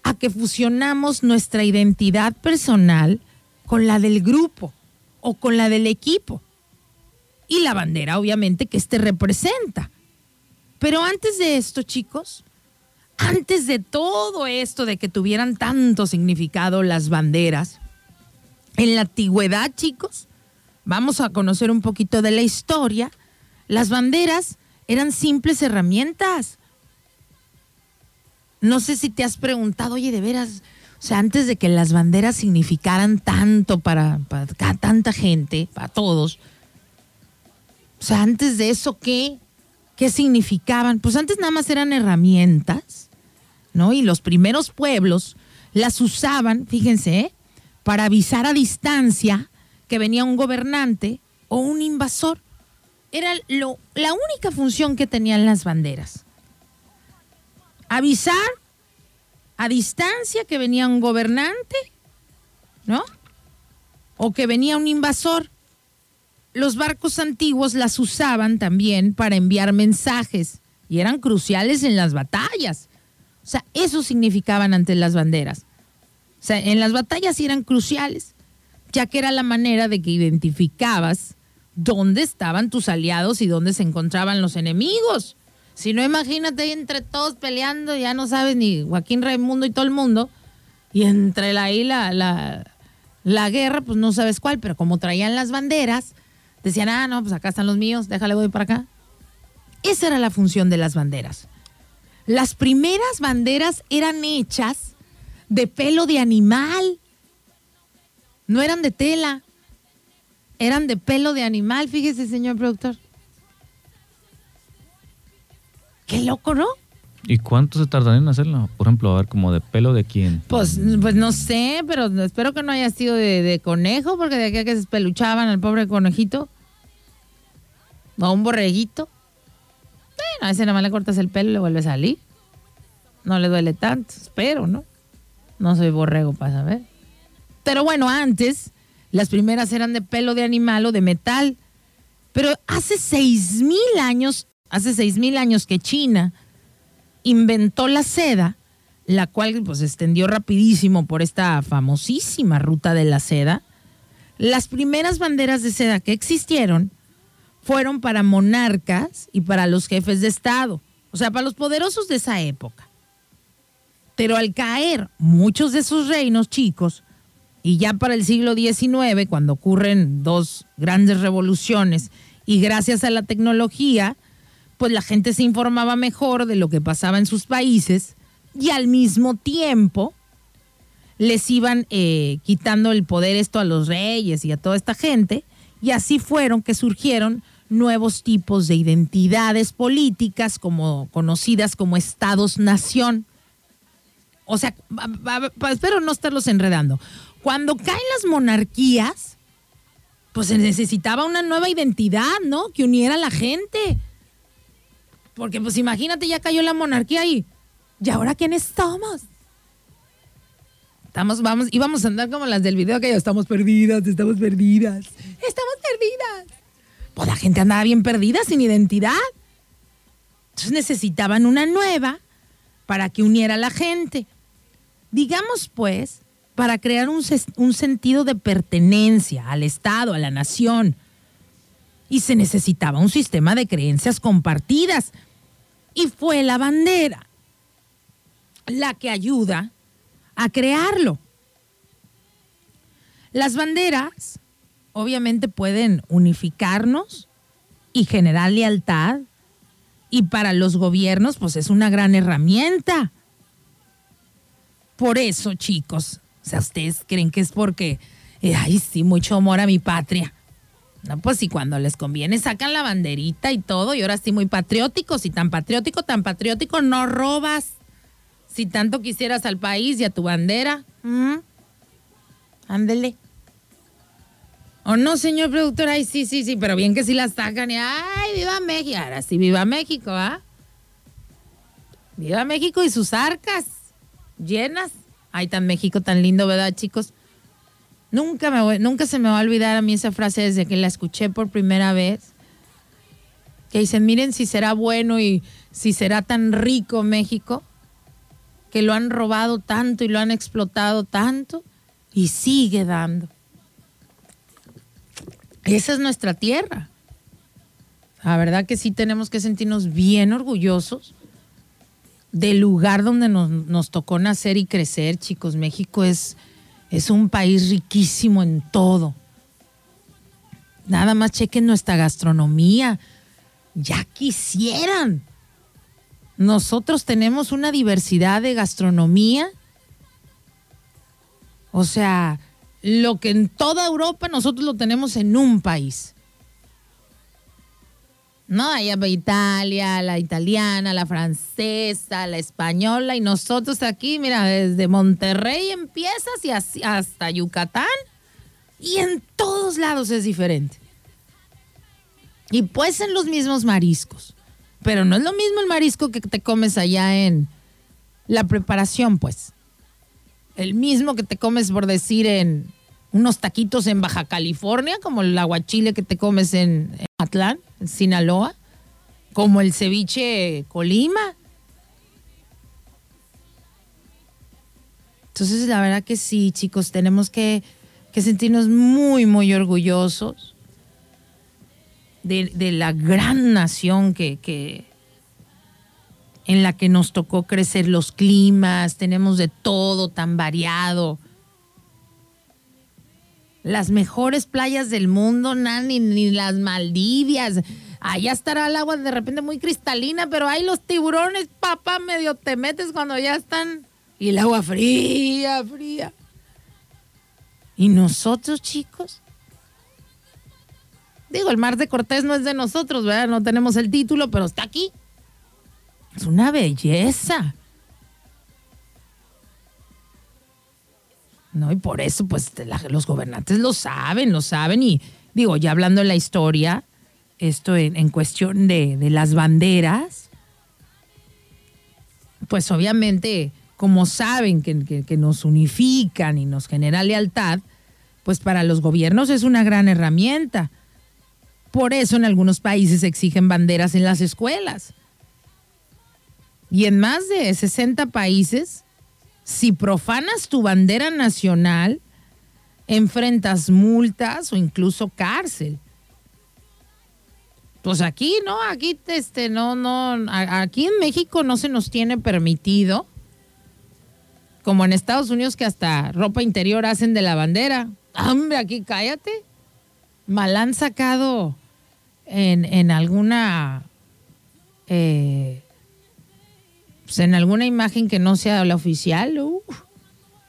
a que fusionamos nuestra identidad personal con la del grupo o con la del equipo. Y la bandera, obviamente, que este representa. Pero antes de esto, chicos, antes de todo esto de que tuvieran tanto significado las banderas, en la antigüedad, chicos, vamos a conocer un poquito de la historia, las banderas eran simples herramientas. No sé si te has preguntado, oye, de veras, o sea, antes de que las banderas significaran tanto para, tanta gente, para todos, o sea, antes de eso, ¿qué? ¿Qué significaban? Pues antes nada más eran herramientas, ¿no? Y los primeros pueblos las usaban, fíjense, ¿eh? para avisar a distancia que venía un gobernante o un invasor. Era lo, la única función que tenían las banderas. Avisar a distancia que venía un gobernante, ¿no? O que venía un invasor. Los barcos antiguos las usaban también para enviar mensajes y eran cruciales en las batallas. O sea, eso significaban ante las banderas. O sea, en las batallas eran cruciales ya que era la manera de que identificabas dónde estaban tus aliados y dónde se encontraban los enemigos. Si no, imagínate entre todos peleando, ya no sabes ni Joaquín Raimundo y todo el mundo, y entre la, ahí la, la, guerra, pues no sabes cuál, pero como traían las banderas, decían, ah, no, pues acá están los míos, déjale voy para acá. Esa era la función de las banderas. Las primeras banderas eran hechas de pelo de animal no eran de tela, eran de pelo de animal, fíjese, señor productor. Qué loco, ¿no? ¿Y cuánto se tardaría en hacerlo? Por ejemplo, a ver, como de pelo de quién. Pues, pues no sé, pero espero que no haya sido de, conejo, porque de aquí que se espeluchaban al pobre conejito. O un borreguito. Bueno, a ese nada más le cortas el pelo y le vuelve a salir. No le duele tanto, espero, ¿no? No soy borrego para saber. Pero bueno, antes las primeras eran de pelo de animal o de metal. Pero hace seis mil años, hace seis mil años que China inventó la seda, la cual pues extendió rapidísimo por esta famosísima ruta de la seda. Las primeras banderas de seda que existieron fueron para monarcas y para los jefes de Estado, o sea, para los poderosos de esa época. Pero al caer muchos de esos reinos chicos, y ya para el siglo XIX, cuando ocurren dos grandes revoluciones, y gracias a la tecnología, pues la gente se informaba mejor de lo que pasaba en sus países, y al mismo tiempo les iban eh, quitando el poder esto a los reyes y a toda esta gente, y así fueron que surgieron nuevos tipos de identidades políticas como conocidas como estados-nación. O sea, espero no estarlos enredando. Cuando caen las monarquías, pues se necesitaba una nueva identidad, ¿no? Que uniera a la gente. Porque pues imagínate, ya cayó la monarquía ahí. ¿Y ahora quiénes somos? Estamos, vamos, íbamos a andar como las del video que ya estamos perdidas, estamos perdidas. Estamos perdidas. Pues la gente andaba bien perdida, sin identidad. Entonces necesitaban una nueva para que uniera a la gente. Digamos pues, para crear un, un sentido de pertenencia al Estado, a la nación. Y se necesitaba un sistema de creencias compartidas. Y fue la bandera la que ayuda a crearlo. Las banderas obviamente pueden unificarnos y generar lealtad. Y para los gobiernos, pues es una gran herramienta. Por eso, chicos, o sea, ustedes creen que es porque, eh, ay, sí, mucho amor a mi patria. No, pues si cuando les conviene sacan la banderita y todo, y ahora sí muy patrióticos, y tan patriótico, tan patriótico, no robas. Si tanto quisieras al país y a tu bandera, ándele. ¿O no, señor productor? Ay, sí, sí, sí, pero bien que sí la sacan y ¡ay, viva México! Ahora sí, viva México, ¿ah? Viva México y sus arcas llenas. Ay, tan México, tan lindo, ¿verdad, chicos? Nunca, me nunca se me va a olvidar a mí esa frase desde que la escuché por primera vez. Que dicen, miren si será bueno y si será tan rico México, que lo han robado tanto y lo han explotado tanto y sigue dando. Esa es nuestra tierra. La verdad que sí tenemos que sentirnos bien orgullosos del lugar donde nos, tocó nacer y crecer, chicos. México es, es un país riquísimo en todo. Nada más chequen nuestra gastronomía. Ya quisieran. Nosotros tenemos una diversidad de gastronomía. O sea, lo que en toda Europa nosotros lo tenemos en un país. ¿No? Allá va Italia, la italiana, la francesa, la española y nosotros aquí, mira, desde Monterrey empiezas y hasta Yucatán y en todos lados es diferente. Y pues en los mismos mariscos. Pero no es lo mismo el marisco que te comes allá en la preparación, pues el mismo que te comes, por decir, en unos taquitos en Baja California, como el aguachile que te comes en, Atlán, en Sinaloa, como el ceviche Colima. Entonces, la verdad que sí, chicos, tenemos que, sentirnos muy, muy orgullosos de, la gran nación que, en la que nos tocó crecer los climas, tenemos de todo tan variado. Las mejores playas del mundo, ni, ni las Maldivias. Allá estará el agua de repente muy cristalina, pero hay los tiburones, papá, medio te metes cuando ya están. Y el agua fría, fría. ¿Y nosotros, chicos? Digo, el mar de Cortés no es de nosotros, ¿verdad? No tenemos el título, pero está aquí Es una belleza. ¿No? Y por eso, pues, los gobernantes lo saben, lo saben. Y digo, ya hablando de la historia, esto en, cuestión de, las banderas, pues obviamente, como saben que, que nos unifican y nos genera lealtad, pues para los gobiernos es una gran herramienta. Por eso en algunos países exigen banderas en las escuelas. Y en más de 60 países si profanas tu bandera nacional, enfrentas multas o incluso cárcel. Pues aquí no, aquí este no no aquí en México no se nos tiene permitido como en Estados Unidos que hasta ropa interior hacen de la bandera. Hombre, aquí cállate. Mal han sacado en, alguna eh, pues, en alguna imagen que no sea la oficial,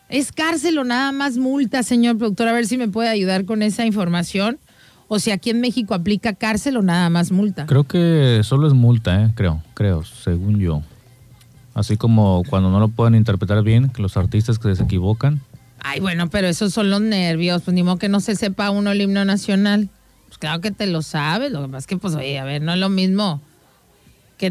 es cárcel o nada más multa, señor productor, a ver si me puede ayudar con esa información. O si aquí en México aplica cárcel o nada más multa. Creo que solo es multa, ¿eh? creo, creo, según yo. Así como cuando no lo pueden interpretar bien, que los artistas que se equivocan. Ay, bueno, pero esos son los nervios, pues ni modo que no se sepa uno el himno nacional. Pues claro que te lo sabes, lo que pasa es que, pues, oye, a ver, no es lo mismo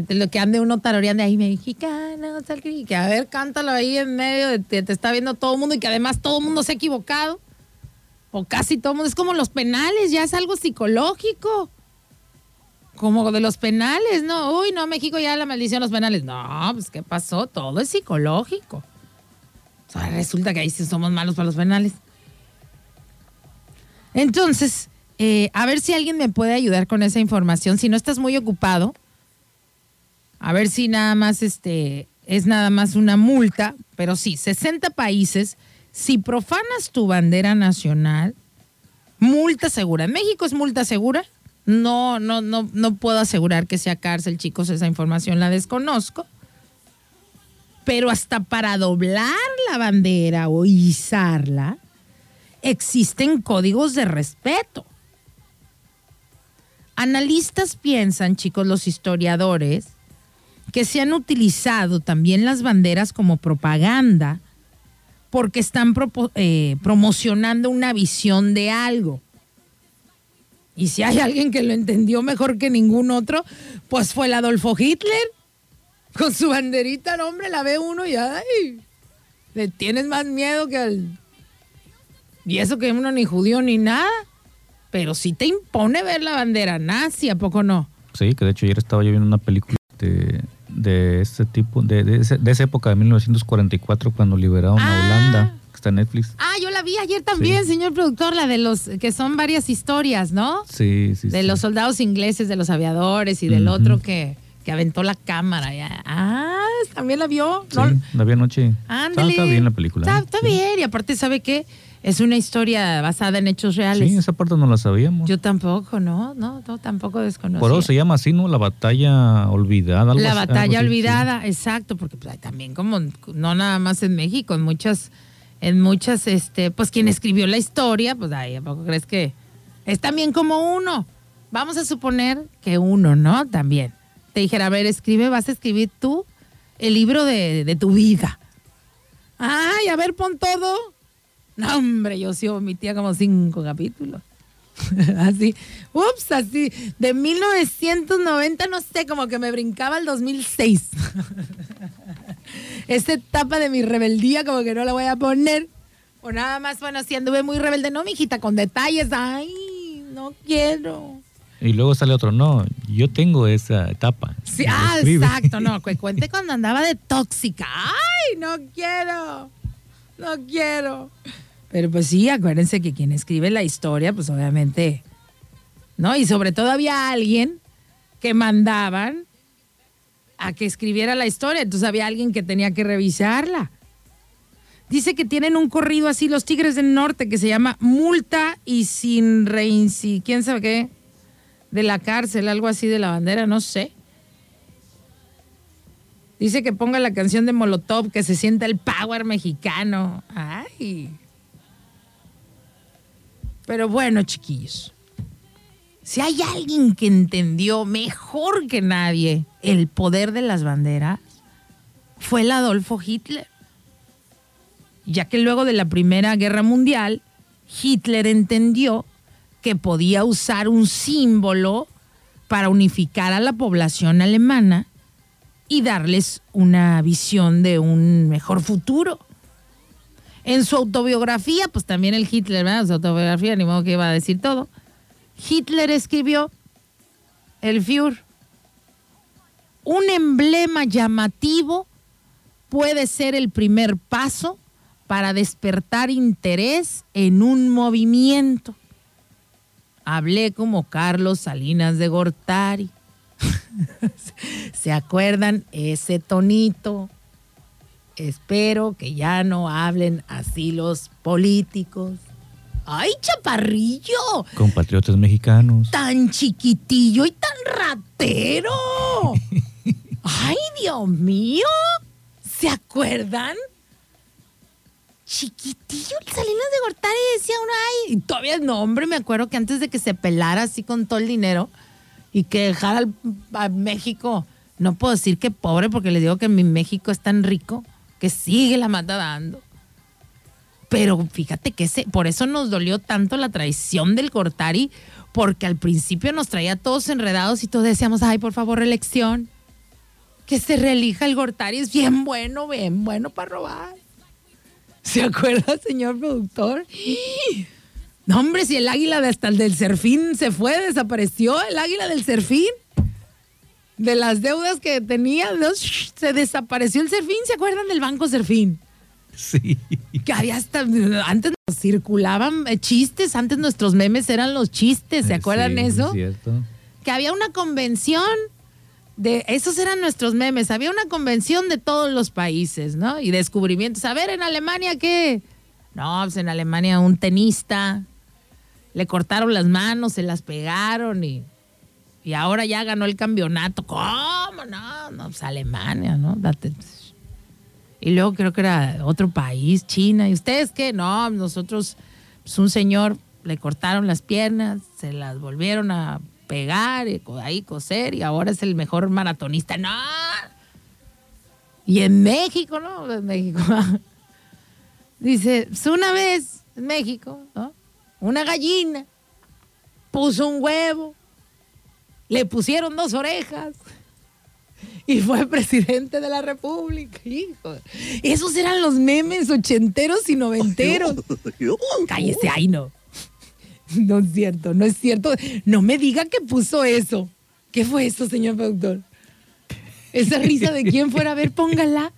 que lo que ande uno taroreando ahí mexicano, que a ver, cántalo ahí en medio, te, está viendo todo el mundo y que además todo el mundo se ha equivocado. O casi todo el mundo. Es como los penales, ya es algo psicológico. Como de los penales, ¿no? Uy, no, México ya la maldición los penales. No, pues ¿qué pasó? Todo es psicológico. O sea, resulta que ahí sí somos malos para los penales. Entonces, eh, a ver si alguien me puede ayudar con esa información. Si no estás muy ocupado, a ver si nada más este es nada más una multa, pero sí, 60 países, si profanas tu bandera nacional, multa segura. ¿En México es multa segura? No, no, no, no puedo asegurar que sea cárcel, chicos, esa información la desconozco. Pero hasta para doblar la bandera o izarla, existen códigos de respeto. Analistas piensan, chicos, los historiadores, que se han utilizado también las banderas como propaganda porque están eh, promocionando una visión de algo. Y si hay alguien que lo entendió mejor que ningún otro, pues fue el Adolfo Hitler. Con su banderita, no, hombre, la ve uno y ay, le tienes más miedo que al... Y eso que uno ni judío ni nada. Pero sí te impone ver la bandera nazi, ¿a poco no? Sí, que de hecho ayer estaba yo viendo una película de de este tipo, de, de, esa época de 1944 cuando liberaron a ah. Holanda, que está en Netflix. Ah, yo la vi ayer también, señor productor, la de los, que son varias historias, ¿no? Sí, sí. De los soldados ingleses, de los aviadores y del otro que, que aventó la cámara. Ya. Ah, también la vio. Sí, la vi anoche. Ándale. Está, bien la película. Está, está bien, y aparte, ¿sabe qué? Es una historia basada en hechos reales. Sí, esa parte no la sabíamos. Yo tampoco, ¿no? No, no tampoco desconocía. Por eso se llama así, ¿no? La batalla olvidada. la batalla olvidada, exacto, porque pues, también como, no nada más en México, en muchas, en muchas, este, pues quien escribió la historia, pues ahí, ¿a poco crees que es también como uno? Vamos a suponer que uno, ¿no? También. Te dijera, a ver, escribe, vas a escribir tú el libro de, de tu vida. Ay, a ver, pon todo no, hombre, yo sí omitía como cinco capítulos. así, ups, así, de 1990, no sé, como que me brincaba el 2006. Esa etapa de mi rebeldía, como que no la voy a poner. O nada más, bueno, si anduve muy rebelde, no, mijita, con detalles, ay, no quiero. Y luego sale otro, no, yo tengo esa etapa. Sí, ah, exacto, no, que cuente cuando andaba de tóxica. Ay, no quiero, no quiero. Pero pues sí, acuérdense que quien escribe la historia, pues obviamente, ¿no? Y sobre todo había alguien que mandaban a que escribiera la historia, entonces había alguien que tenía que revisarla. Dice que tienen un corrido así los Tigres del Norte que se llama Multa y sin reinci, quién sabe qué, de la cárcel, algo así de la bandera, no sé. Dice que ponga la canción de Molotov, que se sienta el power mexicano. Ay. Pero bueno, chiquillos. Si hay alguien que entendió mejor que nadie el poder de las banderas, fue el Adolfo Hitler. Ya que luego de la Primera Guerra Mundial, Hitler entendió que podía usar un símbolo para unificar a la población alemana y darles una visión de un mejor futuro. En su autobiografía, pues también el Hitler, ¿verdad? Su autobiografía, ni modo que iba a decir todo. Hitler escribió el Führer. Un emblema llamativo puede ser el primer paso para despertar interés en un movimiento. Hablé como Carlos Salinas de Gortari. ¿Se acuerdan ese tonito? Espero que ya no hablen así los políticos. ¡Ay, chaparrillo! Compatriotas mexicanos. Tan chiquitillo y tan ratero. ¡Ay, Dios mío! ¿Se acuerdan? Chiquitillo, Salinas de Gortari decía uno, ay, y todavía el nombre, me acuerdo que antes de que se pelara así con todo el dinero y que dejara al- a México, no puedo decir que pobre porque le digo que mi México es tan rico que sigue la mata dando. Pero fíjate que ese, por eso nos dolió tanto la traición del Gortari, porque al principio nos traía todos enredados y todos decíamos, ay, por favor, reelección. Que se reelija el Gortari, es bien bueno, bien bueno para robar. ¿Se acuerda, señor productor? No, hombre, si el águila de hasta el del Serfín se fue, desapareció el águila del Serfín. De las deudas que tenía, se desapareció el Serfín. ¿Se acuerdan del Banco Serfín? Sí. Que había hasta, antes nos circulaban eh, chistes, antes nuestros memes eran los chistes, ¿se acuerdan Sí, es eso? cierto. Que había una convención de, esos eran nuestros memes, había una convención de todos los países, ¿no? Y descubrimientos. A ver, en Alemania, ¿qué? No, pues en Alemania un tenista, le cortaron las manos, se las pegaron y, y ahora ya ganó el campeonato. ¿Cómo? No, no, pues Alemania, ¿no? Y luego creo que era otro país, China. ¿Y ustedes qué? No, nosotros, pues un señor le cortaron las piernas, se las volvieron a pegar y ahí coser y ahora es el mejor maratonista. No. Y en México, ¿no? En México. Dice, pues una vez en México, ¿no? Una gallina puso un huevo, le pusieron dos orejas y fue presidente de la República, hijo. Esos eran los memes ochenteros y noventeros. Cállese, ay no. No es cierto, no es cierto. No me diga que puso eso. ¿Qué fue eso, señor productor? Esa risa de quién fuera, a ver, póngala.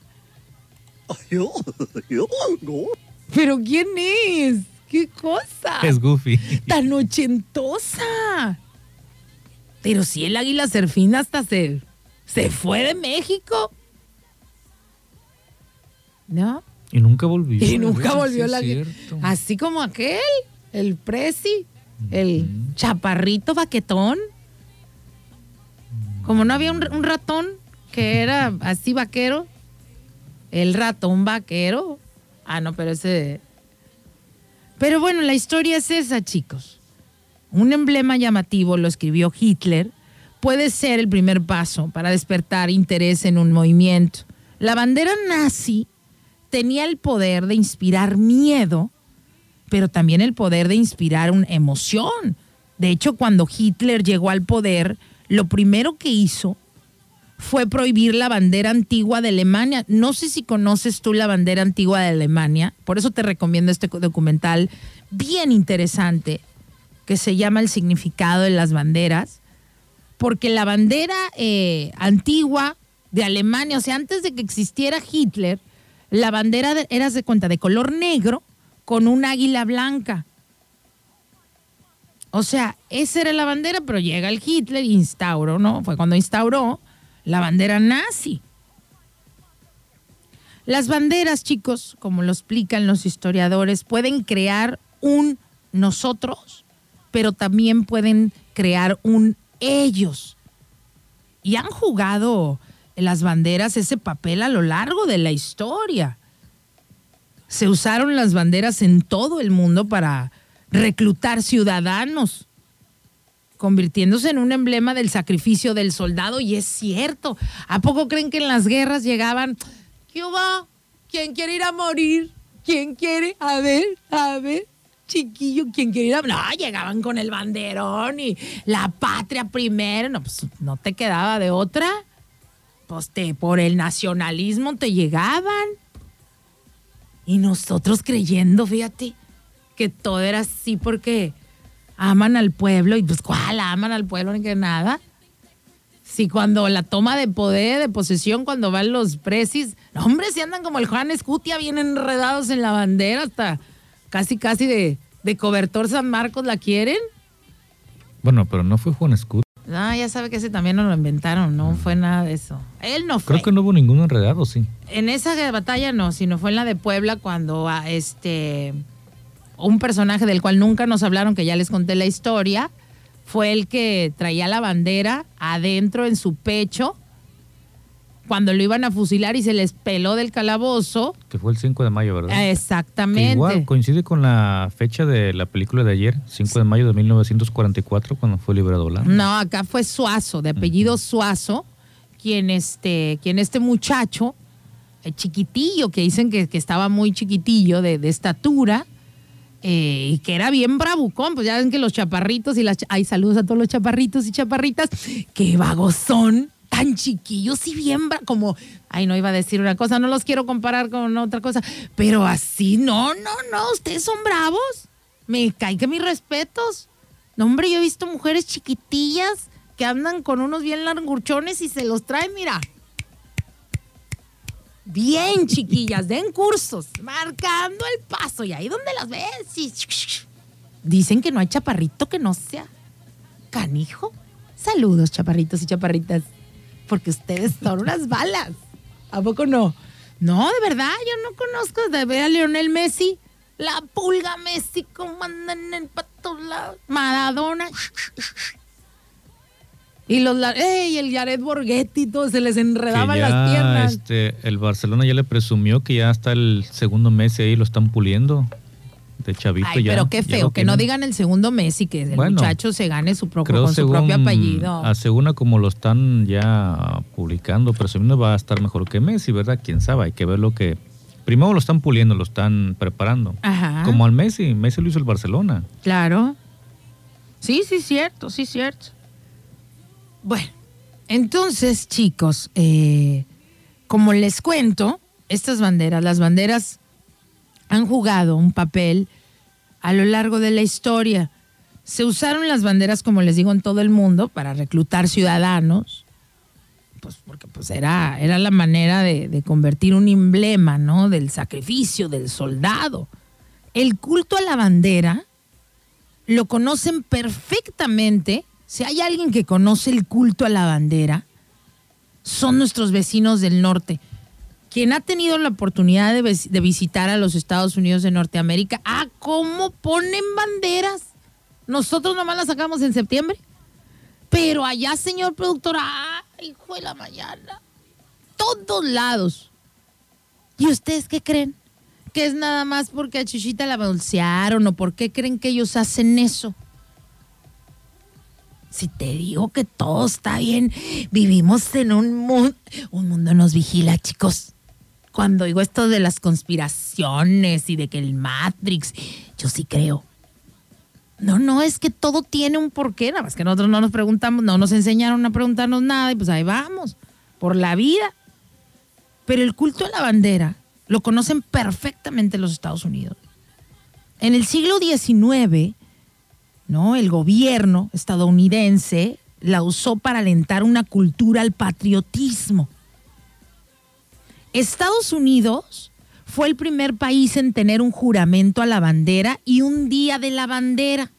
Pero ¿quién es? ¿Qué cosa? Es Goofy. Tan ochentosa. Pero si el águila serfín hasta se, se fue de México. ¿No? Y nunca volvió. Y nunca Sí, volvió es la cierto. Así como aquel, el Prezi, el chaparrito baquetón. Como no había un, un ratón que era así vaquero, el ratón vaquero. Ah, no, pero ese. Pero bueno, la historia es esa, chicos. Un emblema llamativo, lo escribió Hitler, puede ser el primer paso para despertar interés en un movimiento. La bandera nazi tenía el poder de inspirar miedo, pero también el poder de inspirar una emoción. De hecho, cuando Hitler llegó al poder, lo primero que hizo fue prohibir la bandera antigua de Alemania. No sé si conoces tú la bandera antigua de Alemania, por eso te recomiendo este documental bien interesante que se llama El significado de las banderas, porque la bandera eh, antigua de Alemania, o sea, antes de que existiera Hitler, la bandera de- era de cuenta de color negro con un águila blanca. O sea, esa era la bandera, pero llega el Hitler instauró, ¿no? Fue cuando instauró la bandera nazi. Las banderas, chicos, como lo explican los historiadores, pueden crear un nosotros, pero también pueden crear un ellos. Y han jugado las banderas ese papel a lo largo de la historia. Se usaron las banderas en todo el mundo para reclutar ciudadanos. Convirtiéndose en un emblema del sacrificio del soldado y es cierto. ¿A poco creen que en las guerras llegaban, ¿qué va? ¿Quién quiere ir a morir? ¿Quién quiere? A ver, a ver, chiquillo, ¿quién quiere ir a No, llegaban con el banderón y la patria primero. No, pues no te quedaba de otra. Pues te, por el nacionalismo te llegaban. Y nosotros creyendo, fíjate, que todo era así porque aman al pueblo. Y pues, ¿cuál aman al pueblo ni que nada? Si cuando la toma de poder, de posesión, cuando van los presis, hombre, si andan como el Juan Escutia, bien enredados en la bandera, hasta casi, casi de, de cobertor San Marcos la quieren. Bueno, pero no fue Juan Escutia. Ah, ya sabe que ese también no lo inventaron, no fue nada de eso. Él no fue. Creo que no hubo ningún enredado, sí. En esa batalla no, sino fue en la de Puebla cuando a este un personaje del cual nunca nos hablaron, que ya les conté la historia, fue el que traía la bandera adentro en su pecho cuando lo iban a fusilar y se les peló del calabozo. Que fue el 5 de mayo, ¿verdad? Exactamente. igual coincide con la fecha de la película de ayer, 5 de mayo de 1944, cuando fue liberado Holanda. No, acá fue Suazo, de apellido Suazo, quien este, quien este muchacho, el chiquitillo, que dicen que, estaba muy chiquitillo de, estatura, eh, y que era bien bravucón, pues ya ven que los chaparritos y las... Ay, saludos a todos los chaparritos y chaparritas, qué vagos son tan chiquillos y bien, como, ay, no iba a decir una cosa, no los quiero comparar con otra cosa, pero así, no, no, no, ustedes son bravos. Me cae que mis respetos. No, hombre, yo he visto mujeres chiquitillas que andan con unos bien larguchones y se los traen, mira. Bien chiquillas, den cursos, marcando el paso. Y ahí donde las ves. Dicen que no hay chaparrito que no sea canijo. Saludos, chaparritos y chaparritas porque ustedes son unas balas. ¿A poco no? No, de verdad, yo no conozco de ver a Lionel Messi. La pulga Messi como andan en el pato Maradona. Y los ey, el Jared Borghetti, todo se les enredaban las piernas. Este, el Barcelona ya le presumió que ya está el segundo Messi ahí, lo están puliendo de chavito Ay, Pero qué feo, que no digan el segundo Messi, que el muchacho se gane su propio, con su propio apellido. Según como lo están ya publicando, presumiendo va a estar mejor que Messi, ¿verdad? Quién sabe, hay que ver lo que. Primero lo están puliendo, lo están preparando. Ajá. Como al Messi, Messi lo hizo el Barcelona. Claro. Sí, sí, cierto, sí, cierto. Bueno, entonces, chicos, eh, como les cuento, estas banderas, las banderas han jugado un papel a lo largo de la historia. Se usaron las banderas, como les digo, en todo el mundo para reclutar ciudadanos, pues porque pues era, era la manera de, de convertir un emblema, ¿no? Del sacrificio del soldado. El culto a la bandera lo conocen perfectamente. Si hay alguien que conoce el culto a la bandera, son nuestros vecinos del norte quien ha tenido la oportunidad de, visitar a los Estados Unidos de Norteamérica, ah, cómo ponen banderas. Nosotros nomás las sacamos en septiembre. Pero allá, señor productor, ah, hijo de la mañana. Todos lados. ¿Y ustedes qué creen? ¿Que es nada más porque a Chuchita la bolsearon o por qué creen que ellos hacen eso? Si te digo que todo está bien, vivimos en un mundo, un mundo nos vigila, chicos cuando digo esto de las conspiraciones y de que el Matrix, yo sí creo. No, no, es que todo tiene un porqué, nada más que nosotros no nos preguntamos, no nos enseñaron a preguntarnos nada y pues ahí vamos, por la vida. Pero el culto a la bandera lo conocen perfectamente los Estados Unidos. En el siglo XIX, ¿no? el gobierno estadounidense la usó para alentar una cultura al patriotismo. Estados Unidos fue el primer país en tener un juramento a la bandera y un día de la bandera.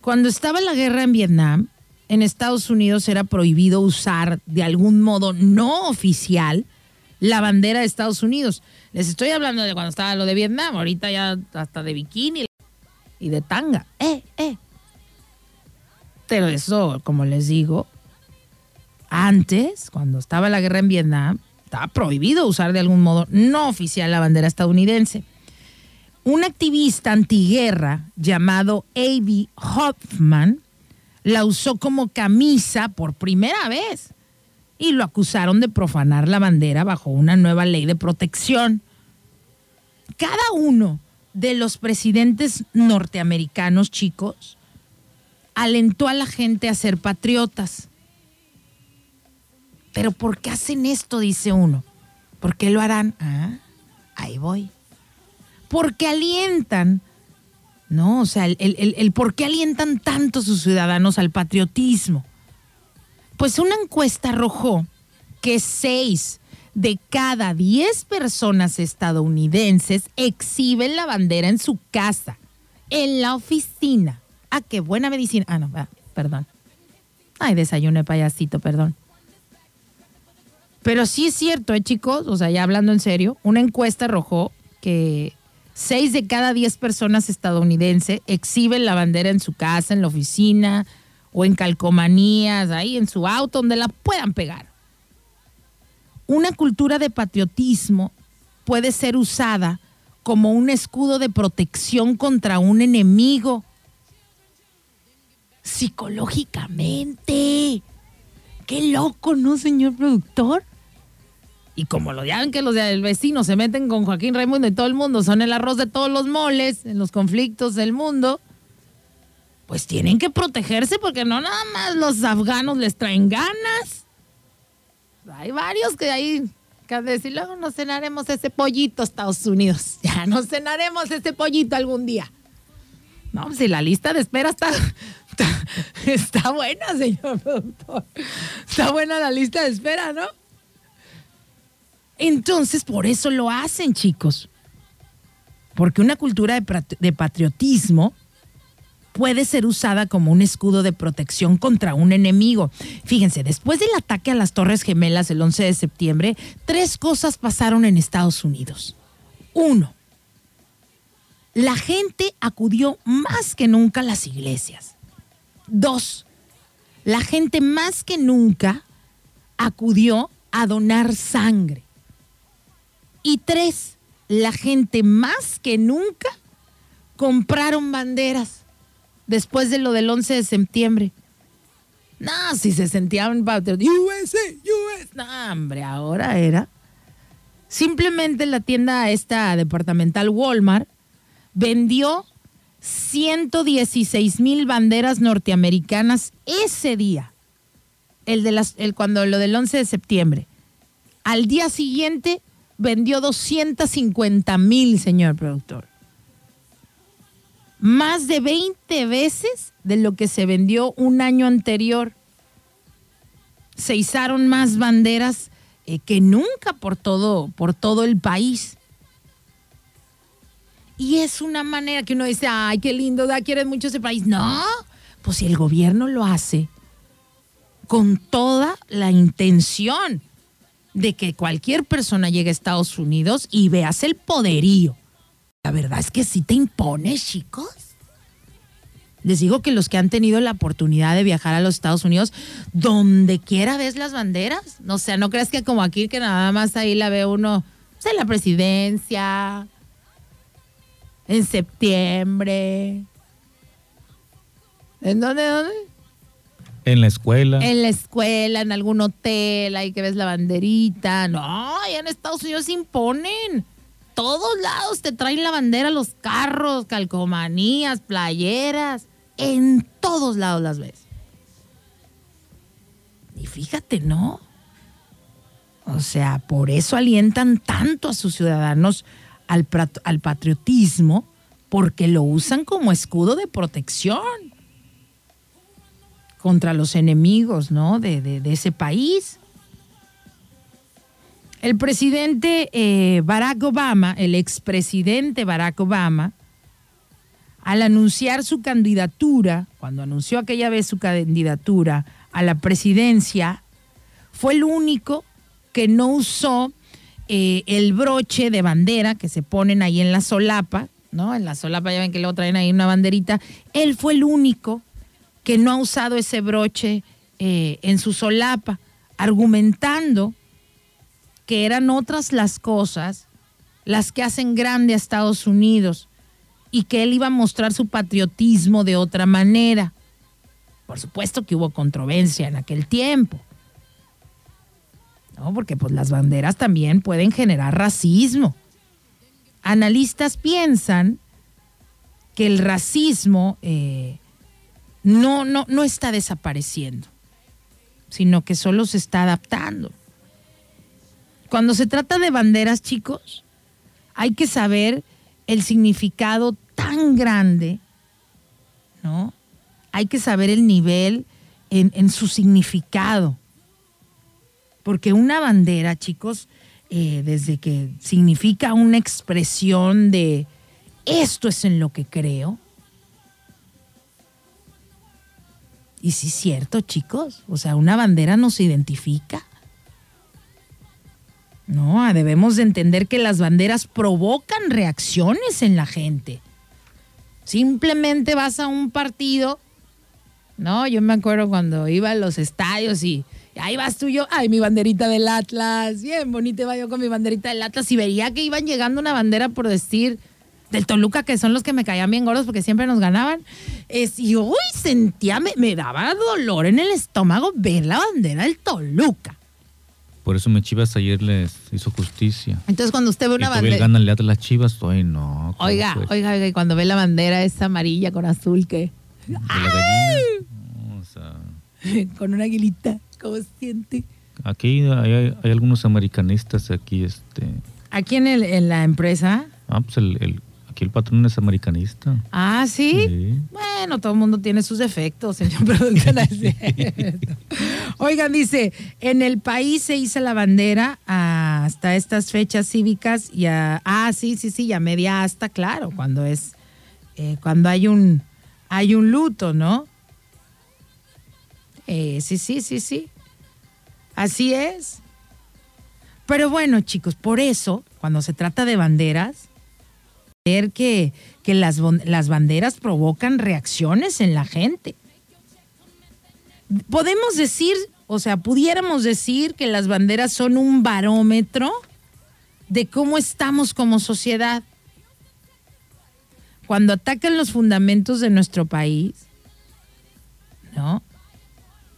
Cuando estaba la guerra en Vietnam, en Estados Unidos era prohibido usar de algún modo no oficial la bandera de Estados Unidos. Les estoy hablando de cuando estaba lo de Vietnam, ahorita ya hasta de bikini y de tanga. Eh, eh. Pero eso, como les digo, antes, cuando estaba la guerra en Vietnam, estaba prohibido usar de algún modo no oficial la bandera estadounidense. Un activista antiguerra llamado A.B. Hoffman la usó como camisa por primera vez y lo acusaron de profanar la bandera bajo una nueva ley de protección. Cada uno de los presidentes norteamericanos, chicos, alentó a la gente a ser patriotas. Pero ¿por qué hacen esto? Dice uno. ¿Por qué lo harán? Ah, ahí voy. Porque alientan, ¿no? O sea, el, el por qué alientan tanto sus ciudadanos al patriotismo. Pues una encuesta arrojó que seis de cada diez personas estadounidenses exhiben la bandera en su casa, en la oficina. Ah, qué buena medicina. Ah, no, perdón. Ay, desayuno de payasito, perdón. Pero sí es cierto, ¿eh, chicos? O sea, ya hablando en serio, una encuesta arrojó que seis de cada diez personas estadounidenses exhiben la bandera en su casa, en la oficina o en calcomanías, ahí en su auto, donde la puedan pegar. Una cultura de patriotismo puede ser usada como un escudo de protección contra un enemigo. Psicológicamente. Qué loco, ¿no, señor productor? Y como lo llaman que los del vecino se meten con Joaquín Raimundo y todo el mundo son el arroz de todos los moles en los conflictos del mundo, pues tienen que protegerse porque no nada más los afganos les traen ganas. Hay varios que ahí que decir, luego nos cenaremos ese pollito Estados Unidos. Ya nos cenaremos ese pollito algún día. No, si la lista de espera está, está, buena, señor productor. Está buena la lista de espera, ¿no? Entonces, por eso lo hacen, chicos. Porque una cultura de patriotismo puede ser usada como un escudo de protección contra un enemigo. Fíjense, después del ataque a las Torres Gemelas el 11 de septiembre, tres cosas pasaron en Estados Unidos. Uno, la gente acudió más que nunca a las iglesias. Dos, la gente más que nunca acudió a donar sangre. Y tres, la gente más que nunca compraron banderas después de lo del 11 de septiembre. No, si se sentían USA, USA. No, hombre, ahora era. Simplemente la tienda esta departamental Walmart vendió 116 mil banderas norteamericanas ese día. El de las, el, cuando lo del 11 de septiembre. Al día siguiente vendió 250 mil, señor productor más de 20 veces de lo que se vendió un año anterior. Se izaron más banderas eh, que nunca por todo, por todo el país. Y es una manera que uno dice, ay, qué lindo, da, quieres mucho ese país. No, pues si el gobierno lo hace con toda la intención de que cualquier persona llegue a Estados Unidos y veas el poderío la verdad es que sí te impones, chicos. Les digo que los que han tenido la oportunidad de viajar a los Estados Unidos, donde quiera ves las banderas. O sea, no creas que como aquí que nada más ahí la ve uno pues, en la presidencia, en septiembre. ¿En dónde, dónde? En la escuela. En la escuela, en algún hotel, ahí que ves la banderita. No, ya en Estados Unidos imponen todos lados te traen la bandera, los carros, calcomanías, playeras. En todos lados las ves. Y fíjate, ¿no? O sea, por eso alientan tanto a sus ciudadanos al, al patriotismo, porque lo usan como escudo de protección contra los enemigos, ¿no? De, de ese país. El presidente eh, Barack Obama, el expresidente Barack Obama, al anunciar su candidatura, cuando anunció aquella vez su candidatura a la presidencia, fue el único que no usó eh, el broche de bandera que se ponen ahí en la solapa, ¿no? En la solapa ya ven que luego traen ahí una banderita. Él fue el único que no ha usado ese broche eh, en su solapa, argumentando que eran otras las cosas las que hacen grande a Estados Unidos, y que él iba a mostrar su patriotismo de otra manera. Por supuesto que hubo controversia en aquel tiempo. ¿no? Porque pues las banderas también pueden generar racismo. Analistas piensan que el racismo eh, no, no, no está desapareciendo, sino que solo se está adaptando. Cuando se trata de banderas, chicos, hay que saber el significado tan grande, ¿no? Hay que saber el nivel en, su significado. Porque una bandera, chicos, eh, desde que significa una expresión de esto es en lo que creo. Y sí es cierto, chicos. O sea, una bandera nos identifica. No, debemos de entender que las banderas provocan reacciones en la gente. Simplemente vas a un partido. No, yo me acuerdo cuando iba a los estadios y ahí vas tú y yo, ay, mi banderita del Atlas, bien bonita iba yo con mi banderita del Atlas y veía que iban llegando una bandera por decir del Toluca, que son los que me caían bien gordos porque siempre nos ganaban. Es, y hoy sentía, me daba dolor en el estómago ver la bandera del Toluca. Por eso me Chivas ayer les hizo justicia. Entonces cuando usted ve una y bandera... gana el Atlas las Chivas, ay no. ¿cómo Oiga, fue? oiga, oiga, y cuando ve la bandera esa amarilla con azul, que o sea, con una aguilita, ¿cómo se siente? aquí hay, hay- hay algunos americanistas aquí, este... Aquí en, el, en la empresa. Ah, pues el, el- aquí el patrón es americanista. Ah, ¿sí? Sí. Bueno, todo el mundo tiene sus defectos, señor productor. Oigan, dice, en el país se hizo la bandera hasta estas fechas cívicas y a, ah, sí, sí, sí, y a media hasta, claro, cuando es, eh, cuando hay un, hay un luto, ¿no? Eh, sí, sí, sí, sí. Así es. Pero bueno, chicos, por eso, cuando se trata de banderas, que, que las, las banderas provocan reacciones en la gente. Podemos decir, o sea, pudiéramos decir que las banderas son un barómetro de cómo estamos como sociedad. Cuando atacan los fundamentos de nuestro país, ¿no?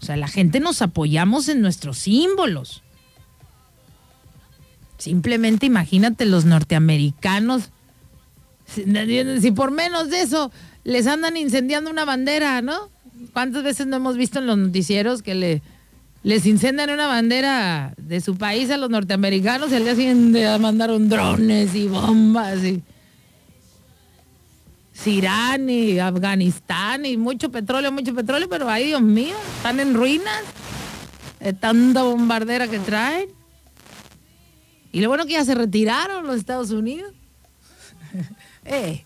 O sea, la gente nos apoyamos en nuestros símbolos. Simplemente imagínate los norteamericanos si, por menos de eso les andan incendiando una bandera, ¿no? ¿Cuántas veces no hemos visto en los noticieros que le, les incendian una bandera de su país a los norteamericanos y al día siguiente mandaron drones y bombas y Irán y Afganistán y mucho petróleo, mucho petróleo, pero ay Dios mío, están en ruinas de tanta bombardera que traen. Y lo bueno que ya se retiraron los Estados Unidos. Eh,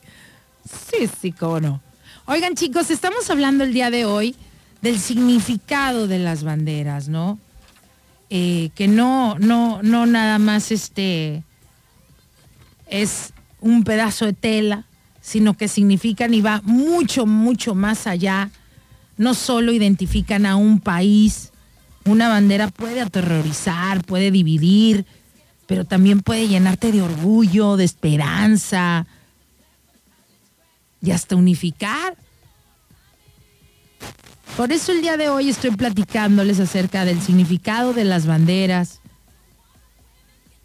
sí, sí, cómo no. Oigan, chicos, estamos hablando el día de hoy del significado de las banderas, ¿no? Eh, que no, no, no nada más este es un pedazo de tela, sino que significan y va mucho, mucho más allá. No solo identifican a un país, una bandera puede aterrorizar, puede dividir, pero también puede llenarte de orgullo, de esperanza y hasta unificar. Por eso el día de hoy estoy platicándoles acerca del significado de las banderas.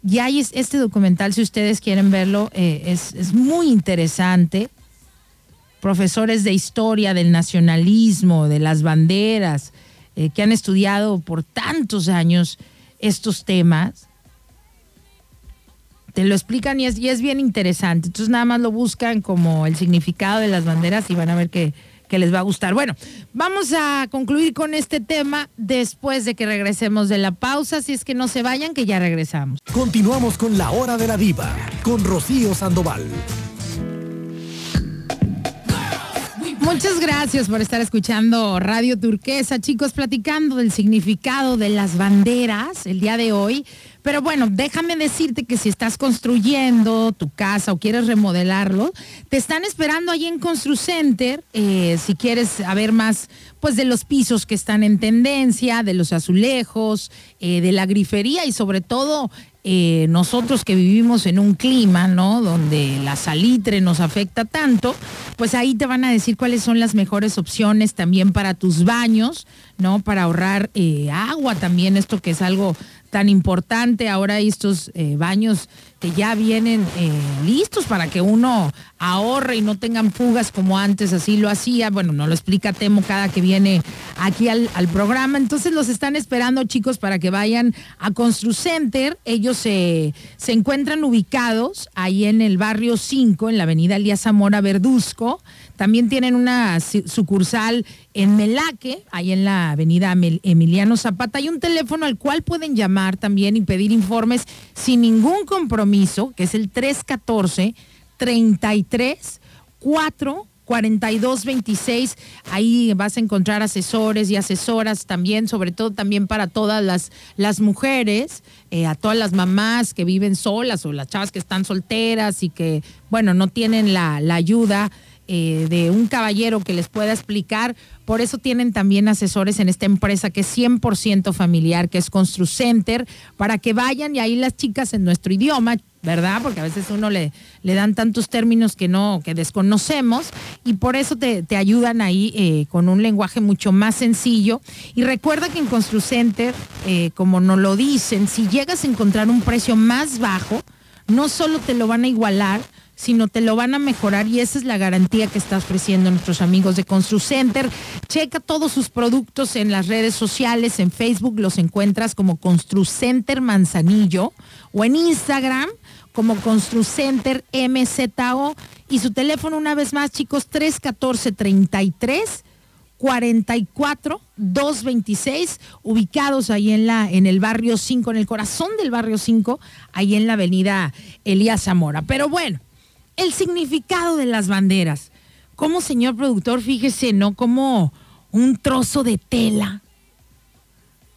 Y hay es- este documental, si ustedes quieren verlo, eh, es, es muy interesante. Profesores de historia, del nacionalismo, de las banderas, eh, que han estudiado por tantos años estos temas te lo explican y es, y es bien interesante. Entonces nada más lo buscan como el significado de las banderas y van a ver que, que les va a gustar. Bueno, vamos a concluir con este tema después de que regresemos de la pausa. Si es que no se vayan, que ya regresamos. Continuamos con la hora de la diva con Rocío Sandoval. Muchas gracias por estar escuchando Radio Turquesa, chicos, platicando del significado de las banderas el día de hoy. Pero bueno, déjame decirte que si estás construyendo tu casa o quieres remodelarlo, te están esperando ahí en ConstruCenter. Eh, si quieres saber más, pues de los pisos que están en tendencia, de los azulejos, eh, de la grifería y sobre todo eh, nosotros que vivimos en un clima, ¿no? Donde la salitre nos afecta tanto, pues ahí te van a decir cuáles son las mejores opciones también para tus baños, ¿no? Para ahorrar agua también, esto que es algo tan importante. Ahora estos eh, baños que ya vienen eh, listos para que uno ahorre y no tengan fugas como antes así lo hacía. Bueno, no lo explica Temo cada que viene aquí al, programa. Entonces los están esperando chicos para que vayan a ConstruCenter. Ellos se, encuentran ubicados ahí en el barrio 5, en la avenida Elías Zamora Verduzco. También tienen una sucursal en Melaque, ahí en la avenida Emiliano Zapata. Hay un teléfono al cual pueden llamar también y pedir informes sin ningún compromiso, que es el 314 33 4 4226. Ahí vas a encontrar asesores y asesoras también, sobre todo también para todas las, las mujeres, eh, a todas las mamás que viven solas o las chavas que están solteras y que, bueno, no tienen la, la ayuda eh, de un caballero que les pueda explicar. Por eso tienen también asesores en esta empresa que es 100% familiar, que es ConstruCenter, para que vayan y ahí las chicas en nuestro idioma, ¿verdad? Porque a veces uno le, le dan tantos términos que no, que desconocemos y por eso te, ayudan ahí eh, con un lenguaje mucho más sencillo. Y recuerda que en ConstruCenter, eh, como nos lo dicen, si llegas a encontrar un precio más bajo, no solo te lo van a igualar, sino te lo van a mejorar y esa es la garantía que está ofreciendo nuestros amigos de ConstruCenter. Checa todos sus productos en las redes sociales, en Facebook los encuentras como ConstruCenter Manzanillo o en Instagram como ConstruCenter MZO y su teléfono una vez más chicos 314 33 44 226 ubicados ahí en la en el barrio 5 en el corazón del barrio 5 ahí en la avenida Elías Zamora. Pero bueno, el significado de las banderas. Como señor productor, fíjese, ¿no? Como un trozo de tela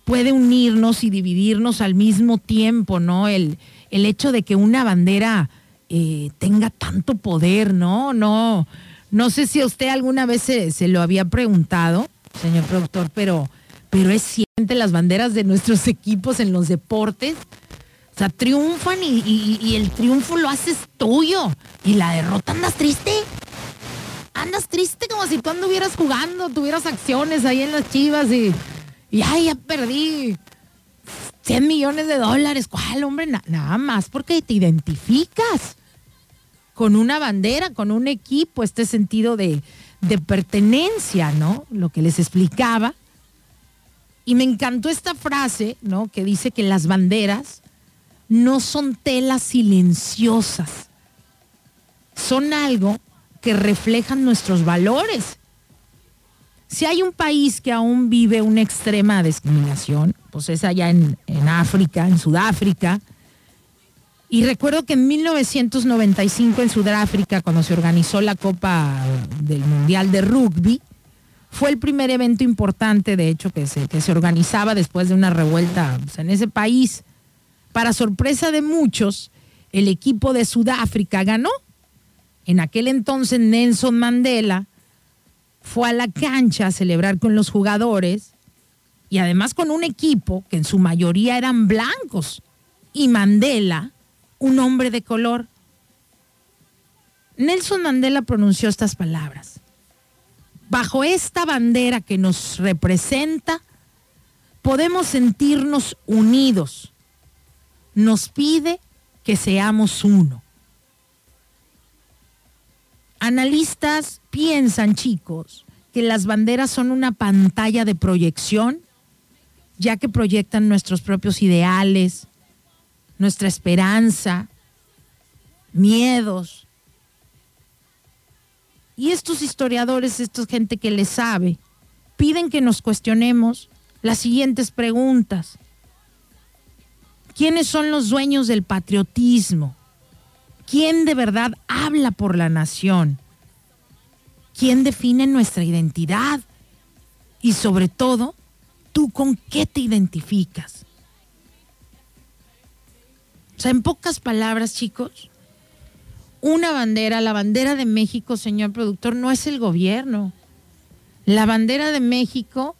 puede unirnos y dividirnos al mismo tiempo, ¿no? El, el hecho de que una bandera eh, tenga tanto poder, ¿no? No, no sé si usted alguna vez se, se, lo había preguntado, señor productor, pero, pero es cierto las banderas de nuestros equipos en los deportes o sea, triunfan y, el triunfo lo haces tuyo. Y la derrota andas triste. Andas triste como si tú anduvieras jugando, tuvieras acciones ahí en las chivas y, ay, ya perdí 100 millones de dólares. ¿Cuál, hombre? nada más porque te identificas con una bandera, con un equipo, este sentido de pertenencia, ¿no? Lo que les explicaba. Y me encantó esta frase, ¿no? Que dice que las banderas no son telas silenciosas, son algo que reflejan nuestros valores. Si hay un país que aún vive una extrema discriminación, pues es allá en, África, en Sudáfrica. Y recuerdo que en 1995 en Sudáfrica, cuando se organizó la Copa del Mundial de Rugby, fue el primer evento importante, de hecho, que se, que se organizaba después de una revuelta pues, en ese país. Para sorpresa de muchos, el equipo de Sudáfrica ganó. En aquel entonces Nelson Mandela fue a la cancha a celebrar con los jugadores y además con un equipo que en su mayoría eran blancos y Mandela, un hombre de color. Nelson Mandela pronunció estas palabras. Bajo esta bandera que nos representa, podemos sentirnos unidos nos pide que seamos uno. Analistas piensan, chicos, que las banderas son una pantalla de proyección, ya que proyectan nuestros propios ideales, nuestra esperanza, miedos. Y estos historiadores, esta gente que les sabe, piden que nos cuestionemos las siguientes preguntas. ¿Quiénes son los dueños del patriotismo? ¿Quién de verdad habla por la nación? ¿Quién define nuestra identidad? Y sobre todo, ¿tú con qué te identificas? O sea, en pocas palabras, chicos, una bandera, la bandera de México, señor productor, no es el gobierno. La bandera de México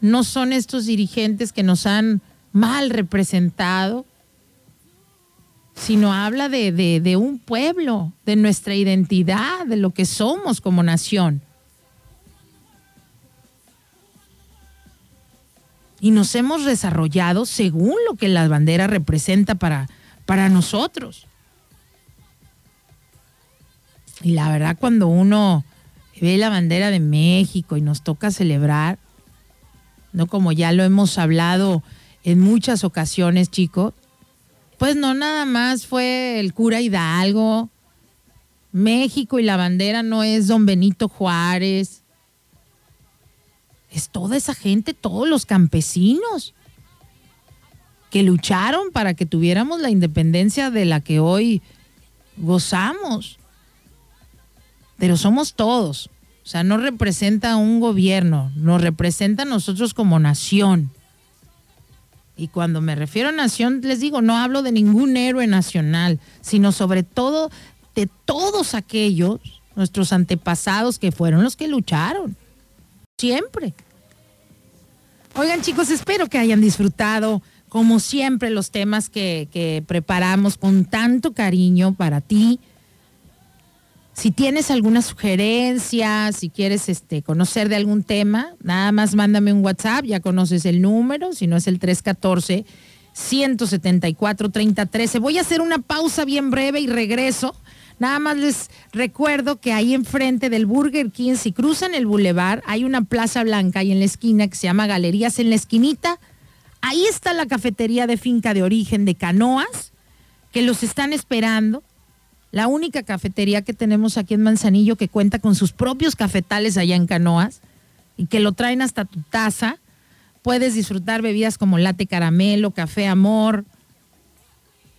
no son estos dirigentes que nos han mal representado, sino habla de, de, un pueblo, de nuestra identidad, de lo que somos como nación. Y nos hemos desarrollado según lo que la bandera representa para, para nosotros. Y la verdad, cuando uno ve la bandera de México y nos toca celebrar, no como ya lo hemos hablado en muchas ocasiones, chicos, pues no nada más fue el cura Hidalgo. México y la bandera no es don Benito Juárez. Es toda esa gente, todos los campesinos que lucharon para que tuviéramos la independencia de la que hoy gozamos. Pero somos todos. O sea, no representa un gobierno, nos representa a nosotros como nación. Y cuando me refiero a nación, les digo, no hablo de ningún héroe nacional, sino sobre todo de todos aquellos, nuestros antepasados, que fueron los que lucharon. Siempre. Oigan chicos, espero que hayan disfrutado, como siempre, los temas que, que preparamos con tanto cariño para ti si tienes alguna sugerencia, si quieres este, conocer de algún tema, nada más mándame un WhatsApp, ya conoces el número, si no es el 314 174 3013. Voy a hacer una pausa bien breve y regreso. Nada más les recuerdo que ahí enfrente del Burger King, si cruzan el bulevar, hay una plaza blanca ahí en la esquina que se llama Galerías en la esquinita. Ahí está la cafetería de finca de origen de Canoas, que los están esperando la única cafetería que tenemos aquí en Manzanillo que cuenta con sus propios cafetales allá en Canoas y que lo traen hasta tu taza. Puedes disfrutar bebidas como latte caramelo, café amor,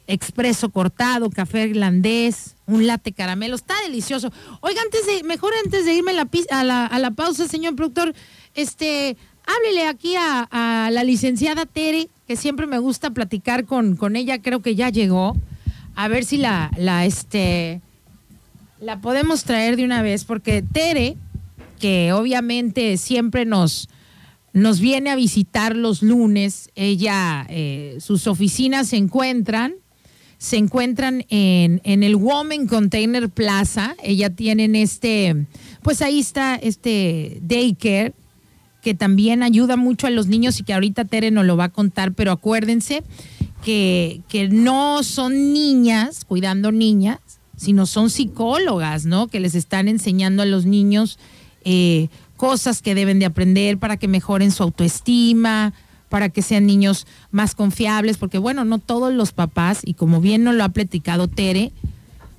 expreso cortado, café irlandés, un latte caramelo. Está delicioso. Oiga, antes mejor antes de irme a la, a la pausa, señor productor, este, háblele aquí a, la licenciada Tere, que siempre me gusta platicar con, con ella, creo que ya llegó a ver si la, la, este, la podemos traer de una vez, porque Tere, que obviamente siempre nos, nos viene a visitar los lunes, ella, eh, sus oficinas se encuentran, se encuentran en, en el Woman Container Plaza, ella tienen este, pues ahí está este daycare, que también ayuda mucho a los niños y que ahorita Tere nos lo va a contar, pero acuérdense que, no son niñas cuidando niñas, sino son psicólogas, ¿no? Que les están enseñando a los niños eh, cosas que deben de aprender para que mejoren su autoestima, para que sean niños más confiables, porque bueno, no todos los papás, y como bien nos lo ha platicado Tere,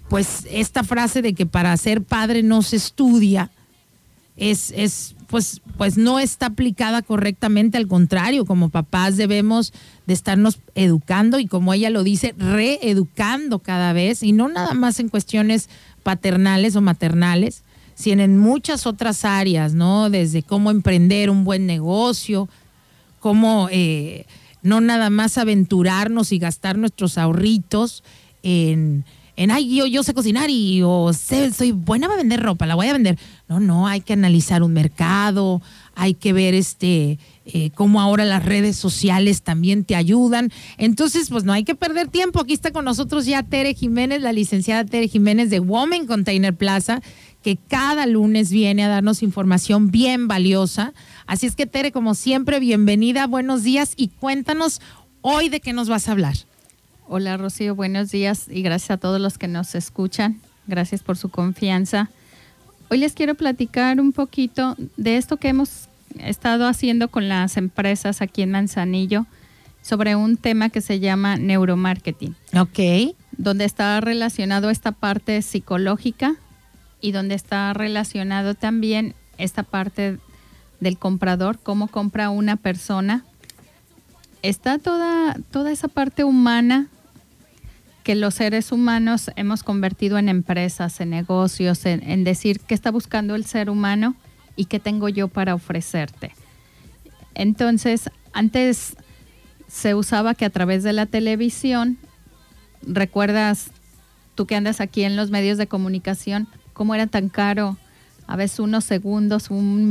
pues esta frase de que para ser padre no se estudia, es, es pues, pues no está aplicada correctamente, al contrario, como papás debemos de estarnos educando y como ella lo dice, reeducando cada vez, y no nada más en cuestiones paternales o maternales, sino en muchas otras áreas, ¿no? Desde cómo emprender un buen negocio, cómo eh, no nada más aventurarnos y gastar nuestros ahorritos en en, ay, yo, sé cocinar y o sé, soy buena para vender ropa, la voy a vender. No, no, hay que analizar un mercado, hay que ver este eh, cómo ahora las redes sociales también te ayudan. Entonces, pues no hay que perder tiempo. Aquí está con nosotros ya Tere Jiménez, la licenciada Tere Jiménez de Women Container Plaza, que cada lunes viene a darnos información bien valiosa. Así es que Tere, como siempre, bienvenida, buenos días y cuéntanos hoy de qué nos vas a hablar. Hola Rocío, buenos días y gracias a todos los que nos escuchan. Gracias por su confianza. Hoy les quiero platicar un poquito de esto que hemos estado haciendo con las empresas aquí en Manzanillo sobre un tema que se llama neuromarketing. Ok. Donde está relacionado esta parte psicológica y donde está relacionado también esta parte del comprador, cómo compra una persona. Está toda, toda esa parte humana que los seres humanos hemos convertido en empresas, en negocios, en, decir qué está buscando el ser humano y qué tengo yo para ofrecerte. Entonces, antes se usaba que a través de la televisión recuerdas tú que andas aquí en los medios de comunicación, cómo era tan caro a veces unos segundos, un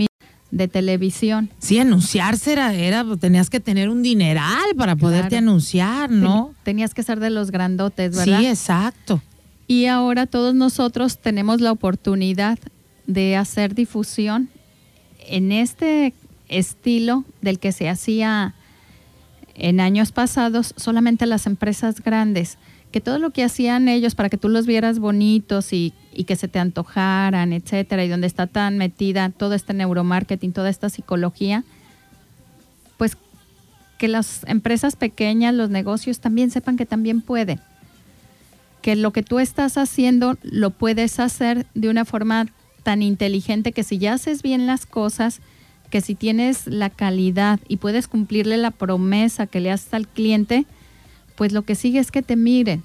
de televisión. Sí, anunciarse era, era, tenías que tener un dineral para poderte anunciar, ¿no? tenías que ser de los grandotes, ¿verdad? Sí, exacto. Y ahora todos nosotros tenemos la oportunidad de hacer difusión en este estilo del que se hacía en años pasados solamente las empresas grandes, que todo lo que hacían ellos para que tú los vieras bonitos y que se te antojaran, etcétera, y donde está tan metida todo este neuromarketing, toda esta psicología, pues que las empresas pequeñas, los negocios también sepan que también pueden. Que lo que tú estás haciendo lo puedes hacer de una forma tan inteligente que si ya haces bien las cosas, que si tienes la calidad y puedes cumplirle la promesa que le haces al cliente, pues lo que sigue es que te miren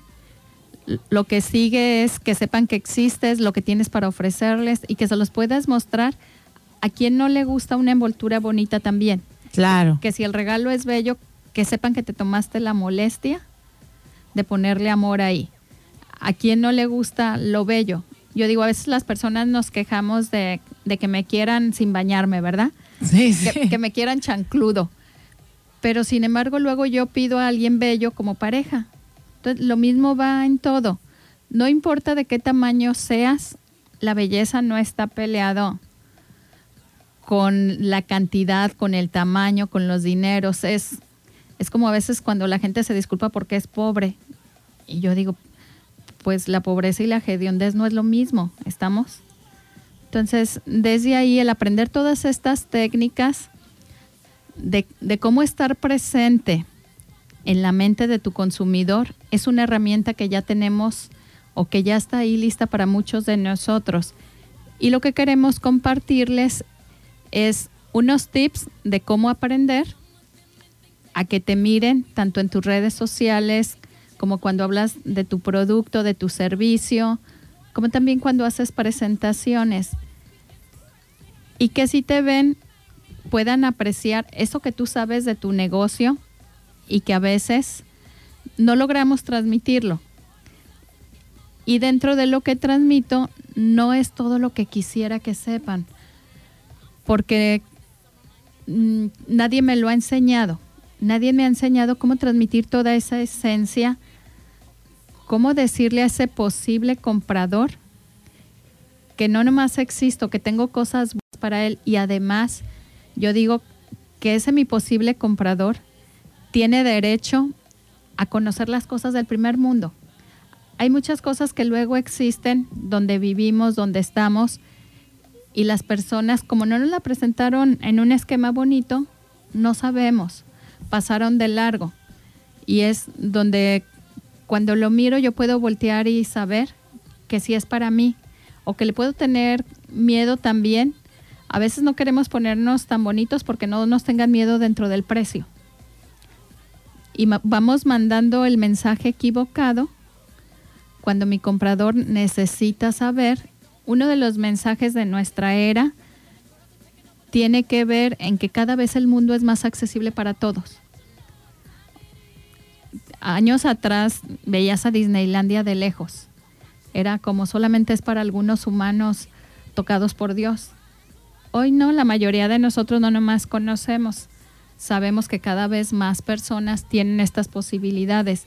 lo que sigue es que sepan que existes, lo que tienes para ofrecerles y que se los puedas mostrar a quien no le gusta una envoltura bonita también. Claro. Que si el regalo es bello, que sepan que te tomaste la molestia de ponerle amor ahí. A quien no le gusta lo bello. Yo digo, a veces las personas nos quejamos de, que me quieran sin bañarme, ¿verdad? Sí, sí. Que, que me quieran chancludo. Pero sin embargo, luego yo pido a alguien bello como pareja lo mismo va en todo. No importa de qué tamaño seas, la belleza no está peleado con la cantidad, con el tamaño, con los dineros. Es, es como a veces cuando la gente se disculpa porque es pobre. Y yo digo, pues la pobreza y la hediondez no es lo mismo, ¿estamos? Entonces, desde ahí el aprender todas estas técnicas de, de cómo estar presente, en la mente de tu consumidor es una herramienta que ya tenemos o que ya está ahí lista para muchos de nosotros. Y lo que queremos compartirles es unos tips de cómo aprender a que te miren tanto en tus redes sociales como cuando hablas de tu producto, de tu servicio, como también cuando haces presentaciones. Y que si te ven puedan apreciar eso que tú sabes de tu negocio y que a veces no logramos transmitirlo. Y dentro de lo que transmito no es todo lo que quisiera que sepan, porque mm, nadie me lo ha enseñado. Nadie me ha enseñado cómo transmitir toda esa esencia, cómo decirle a ese posible comprador que no nomás existo, que tengo cosas para él y además yo digo que ese mi posible comprador tiene derecho a conocer las cosas del primer mundo. Hay muchas cosas que luego existen donde vivimos, donde estamos, y las personas, como no nos la presentaron en un esquema bonito, no sabemos, pasaron de largo. Y es donde cuando lo miro yo puedo voltear y saber que si es para mí, o que le puedo tener miedo también. A veces no queremos ponernos tan bonitos porque no nos tengan miedo dentro del precio y vamos mandando el mensaje equivocado cuando mi comprador necesita saber. Uno de los mensajes de nuestra era tiene que ver en que cada vez el mundo es más accesible para todos. Años atrás veías a Disneylandia de lejos. Era como solamente es para algunos humanos tocados por Dios. Hoy no, la mayoría de nosotros no nomás conocemos sabemos que cada vez más personas tienen estas posibilidades.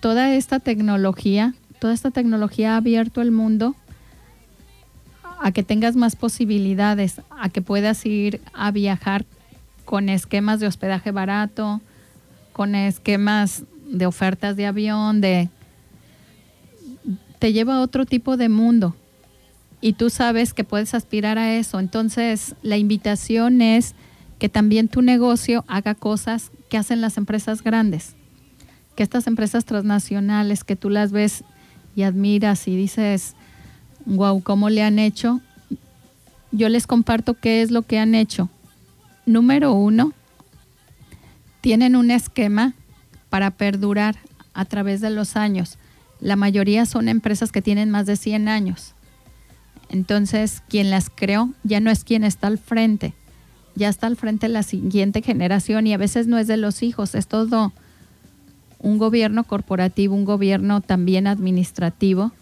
Toda esta tecnología, toda esta tecnología ha abierto el mundo a que tengas más posibilidades, a que puedas ir a viajar con esquemas de hospedaje barato, con esquemas de ofertas de avión, de te lleva a otro tipo de mundo y tú sabes que puedes aspirar a eso. Entonces, la invitación es que también tu negocio haga cosas que hacen las empresas grandes, que estas empresas transnacionales que tú las ves y admiras y dices, wow, ¿cómo le han hecho? Yo les comparto qué es lo que han hecho. Número uno, tienen un esquema para perdurar a través de los años. La mayoría son empresas que tienen más de 100 años. Entonces, quien las creó ya no es quien está al frente, ya está al frente la siguiente generación y a veces no es de los hijos, es todo un gobierno corporativo, un gobierno también administrativo,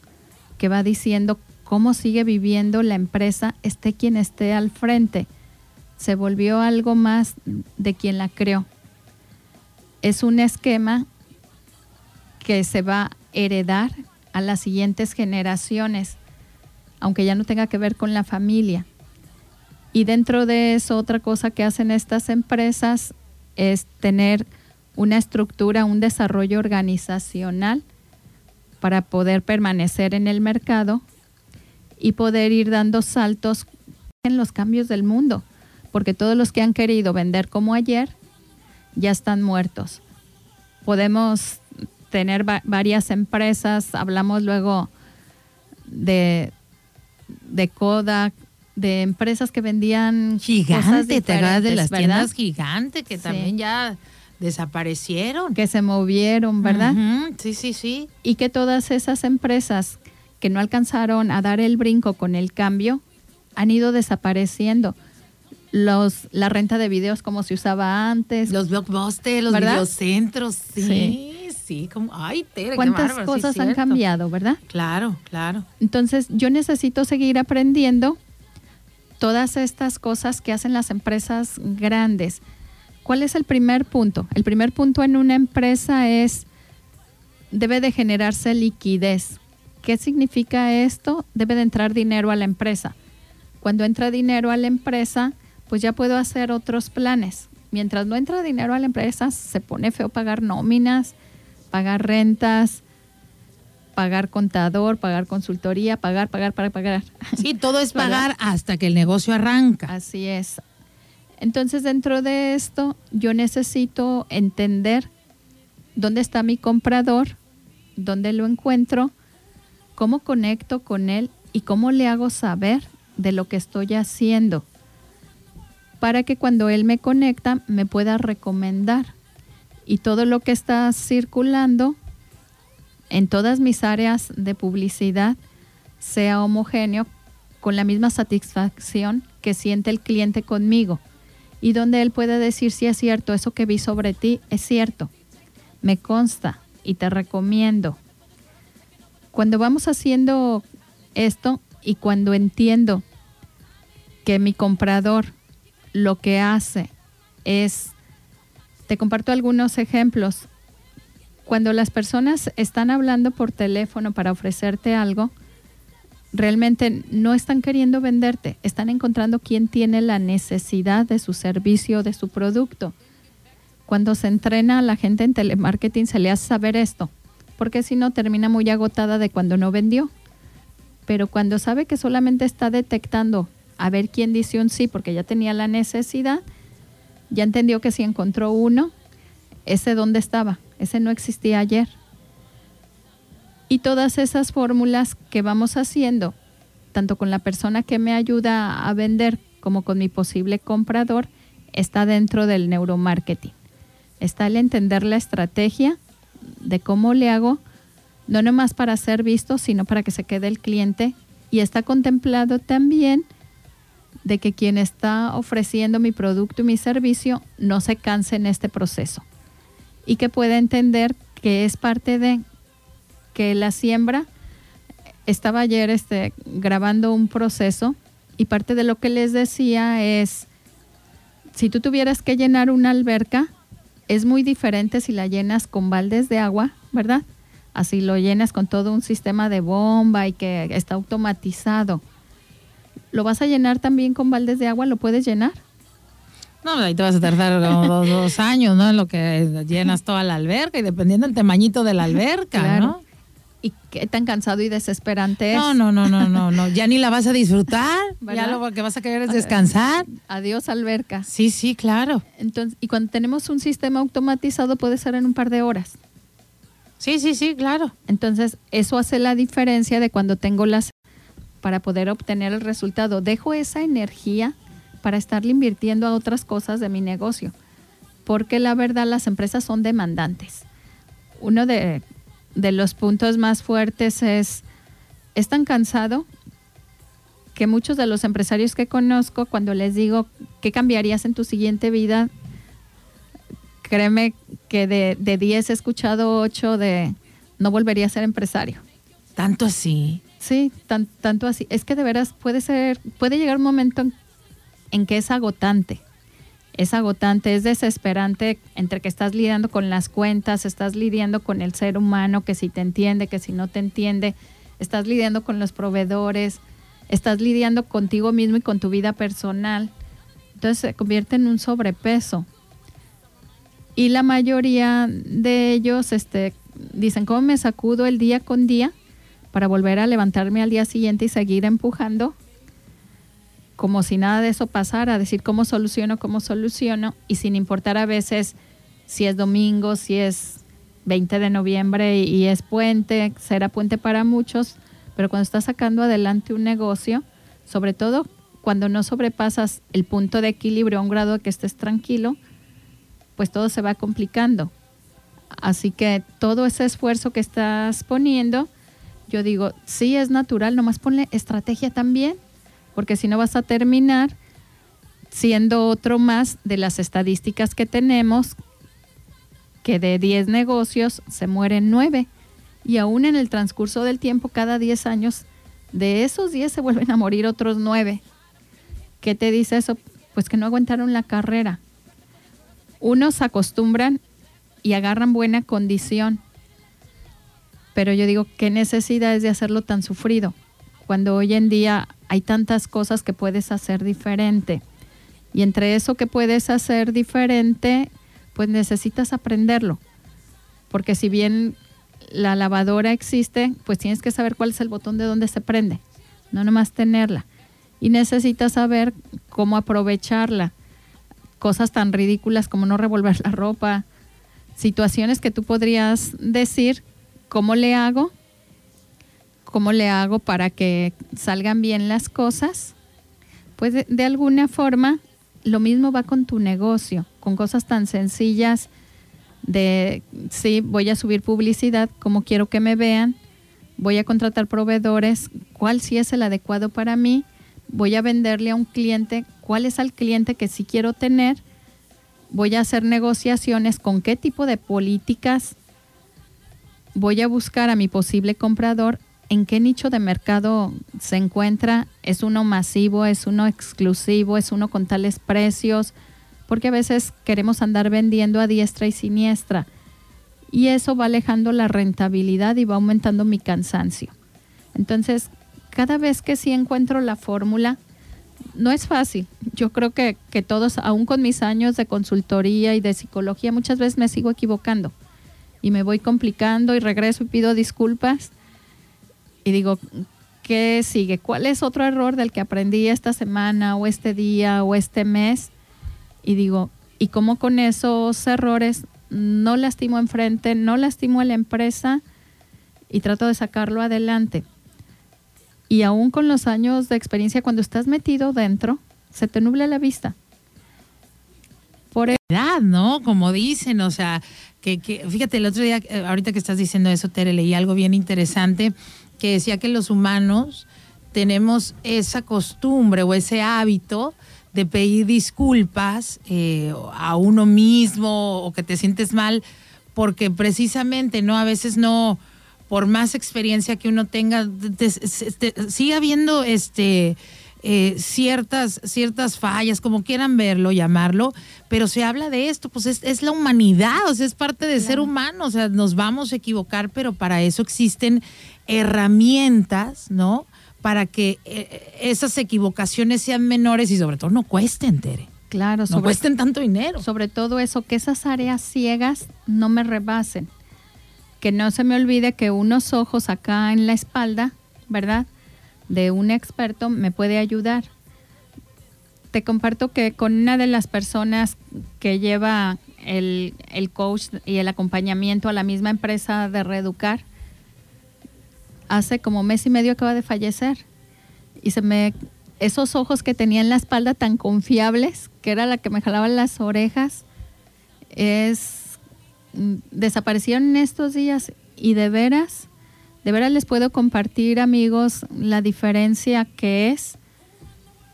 que va diciendo cómo sigue viviendo la empresa, esté quien esté al frente. Se volvió algo más de quien la creó. Es un esquema que se va a heredar a las siguientes generaciones, aunque ya no tenga que ver con la familia. Y dentro de eso, otra cosa que hacen estas empresas es tener una estructura, un desarrollo organizacional para poder permanecer en el mercado y poder ir dando saltos en los cambios del mundo, porque todos los que han querido vender como ayer ya están muertos. Podemos tener varias empresas, hablamos luego de, de Kodak, de empresas que vendían gigante, te de las tiendas gigante que también ya desaparecieron, que se movieron, ¿verdad? Sí, sí, sí. Y que todas esas empresas que no alcanzaron a dar el brinco con el cambio han ido desapareciendo. Los, la renta de videos como se usaba antes. Los blockbusters, los videocentros, sí, sí. Como, ay, ¿Cuántas cosas han cambiado, verdad? Claro, claro. Entonces, yo necesito seguir aprendiendo todas estas cosas que hacen las empresas grandes. ¿Cuál es el primer punto? El primer punto en una empresa es, debe de generarse liquidez. ¿Qué significa esto? Debe de entrar dinero a la empresa. Cuando entra dinero a la empresa, pues ya puedo hacer otros planes. Mientras no entra dinero a la empresa, se pone feo pagar nóminas, pagar rentas, pagar contador, pagar consultoría, pagar, pagar, pagar, pagar. Sí, todo es pagar hasta que el negocio arranca. Así es. Entonces, dentro de esto, yo necesito entender dónde está mi comprador, dónde lo encuentro, cómo conecto con él y cómo le hago saber de lo que estoy haciendo para que cuando él me conecta me pueda recomendar y todo lo que está circulando en todas mis áreas de publicidad sea homogéneo con la misma satisfacción que siente el cliente conmigo y donde él puede decir si es cierto, eso que vi sobre ti es cierto, me consta y te recomiendo. Cuando vamos haciendo esto y cuando entiendo que mi comprador lo que hace es, te comparto algunos ejemplos, cuando las personas están hablando por teléfono para ofrecerte algo, realmente no están queriendo venderte, están encontrando quién tiene la necesidad de su servicio, de su producto. Cuando se entrena a la gente en telemarketing se le hace saber esto, porque si no termina muy agotada de cuando no vendió. Pero cuando sabe que solamente está detectando a ver quién dice un sí porque ya tenía la necesidad, ya entendió que si encontró uno, ese dónde estaba, ese no existía ayer. Y todas esas fórmulas que vamos haciendo, tanto con la persona que me ayuda a vender como con mi posible comprador, está dentro del neuromarketing. Está el entender la estrategia de cómo le hago, no nomás para ser visto, sino para que se quede el cliente. Y está contemplado también de que quien está ofreciendo mi producto y mi servicio no se canse en este proceso y que pueda entender que es parte de que la siembra estaba ayer este, grabando un proceso y parte de lo que les decía es si tú tuvieras que llenar una alberca es muy diferente si la llenas con baldes de agua, ¿verdad? Así lo llenas con todo un sistema de bomba y que está automatizado. ¿Lo vas a llenar también con baldes de agua? ¿Lo puedes llenar? No, ahí te vas a tardar como dos, años, ¿no? En lo que llenas toda la alberca y dependiendo del tamañito de la alberca, ¿no? ¿Y qué tan cansado y desesperante es? No, no, no, no, no, no. Ya ni la vas a disfrutar. Ya lo que vas a querer es descansar. Adiós, alberca. Sí, sí, claro. Entonces, y cuando tenemos un sistema automatizado puede ser en un par de horas. Sí, sí, sí, claro. Entonces, eso hace la diferencia de cuando tengo las para poder obtener el resultado. Dejo esa energía para estarle invirtiendo a otras cosas de mi negocio, porque la verdad las empresas son demandantes. Uno de, los puntos más fuertes es, es tan cansado que muchos de los empresarios que conozco, cuando les digo qué cambiarías en tu siguiente vida, créeme que de, de 10 he escuchado 8 de no volvería a ser empresario. Tanto así. Sí, tan, tanto así. Es que de veras puede ser, puede llegar un momento en, que es agotante. Es agotante, es desesperante entre que estás lidiando con las cuentas, estás lidiando con el ser humano, que si te entiende, que si no te entiende, estás lidiando con los proveedores, estás lidiando contigo mismo y con tu vida personal. Entonces se convierte en un sobrepeso. Y la mayoría de ellos este, dicen, ¿cómo me sacudo el día con día para volver a levantarme al día siguiente y seguir empujando? Como si nada de eso pasara, decir cómo soluciono, cómo soluciono, y sin importar a veces si es domingo, si es 20 de noviembre y es puente, será puente para muchos, pero cuando estás sacando adelante un negocio, sobre todo cuando no sobrepasas el punto de equilibrio a un grado que estés tranquilo, pues todo se va complicando. Así que todo ese esfuerzo que estás poniendo, yo digo, sí es natural, nomás ponle estrategia también, porque si no vas a terminar siendo otro más de las estadísticas que tenemos, que de 10 negocios se mueren 9 y aún en el transcurso del tiempo, cada 10 años, de esos 10 se vuelven a morir otros 9. ¿Qué te dice eso? Pues que no aguantaron la carrera. Unos acostumbran y agarran buena condición. Pero yo digo, ¿qué necesidad es de hacerlo tan sufrido? Cuando hoy en día hay tantas cosas que puedes hacer diferente. Y entre eso que puedes hacer diferente, pues necesitas aprenderlo. Porque si bien la lavadora existe, pues tienes que saber cuál es el botón de donde se prende, no nomás tenerla. Y necesitas saber cómo aprovecharla. Cosas tan ridículas como no revolver la ropa, situaciones que tú podrías decir, ¿cómo le hago? ¿Cómo le hago para que salgan bien las cosas? Pues de, alguna forma lo mismo va con tu negocio, con cosas tan sencillas de, sí, voy a subir publicidad, como quiero que me vean, voy a contratar proveedores, cuál sí es el adecuado para mí, voy a venderle a un cliente, cuál es el cliente que sí quiero tener, voy a hacer negociaciones con qué tipo de políticas voy a buscar a mi posible comprador, en qué nicho de mercado se encuentra, es uno masivo, es uno exclusivo, es uno con tales precios, porque a veces queremos andar vendiendo a diestra y siniestra y eso va alejando la rentabilidad y va aumentando mi cansancio. Entonces, cada vez que sí encuentro la fórmula, no es fácil. Yo creo que, que todos, aún con mis años de consultoría y de psicología, muchas veces me sigo equivocando y me voy complicando y regreso y pido disculpas y digo, ¿qué sigue? ¿Cuál es otro error del que aprendí esta semana o este día o este mes? Y digo, ¿y cómo con esos errores no lastimo enfrente, no lastimo a la empresa y trato de sacarlo adelante? Y aún con los años de experiencia, cuando estás metido dentro, se te nubla la vista. Por edad, ¿no? Como dicen, o sea, que, fíjate, el otro día, eh, ahorita que estás diciendo eso, Tere, leí algo bien interesante que decía que los humanos tenemos esa costumbre o ese hábito de pedir disculpas eh, a uno mismo o que te sientes mal porque precisamente no a veces no por más experiencia que uno tenga te, te, te, sigue habiendo este eh, ciertas, ciertas fallas, como quieran verlo, llamarlo, pero se habla de esto, pues es, es la humanidad, o sea, es parte de claro. ser humano, o sea, nos vamos a equivocar, pero para eso existen herramientas, ¿no? Para que eh, esas equivocaciones sean menores y sobre todo no cuesten, Tere. Claro, no cuesten tanto dinero. Sobre todo eso, que esas áreas ciegas no me rebasen. Que no se me olvide que unos ojos acá en la espalda, ¿verdad? De un experto me puede ayudar. Te comparto que con una de las personas que lleva el, el, coach y el acompañamiento a la misma empresa de Reeducar, hace como mes y medio acaba de fallecer. Y se me esos ojos que tenía en la espalda tan confiables, que era la que me jalaba las orejas, es desaparecieron en estos días y de veras de veras les puedo compartir, amigos, la diferencia que es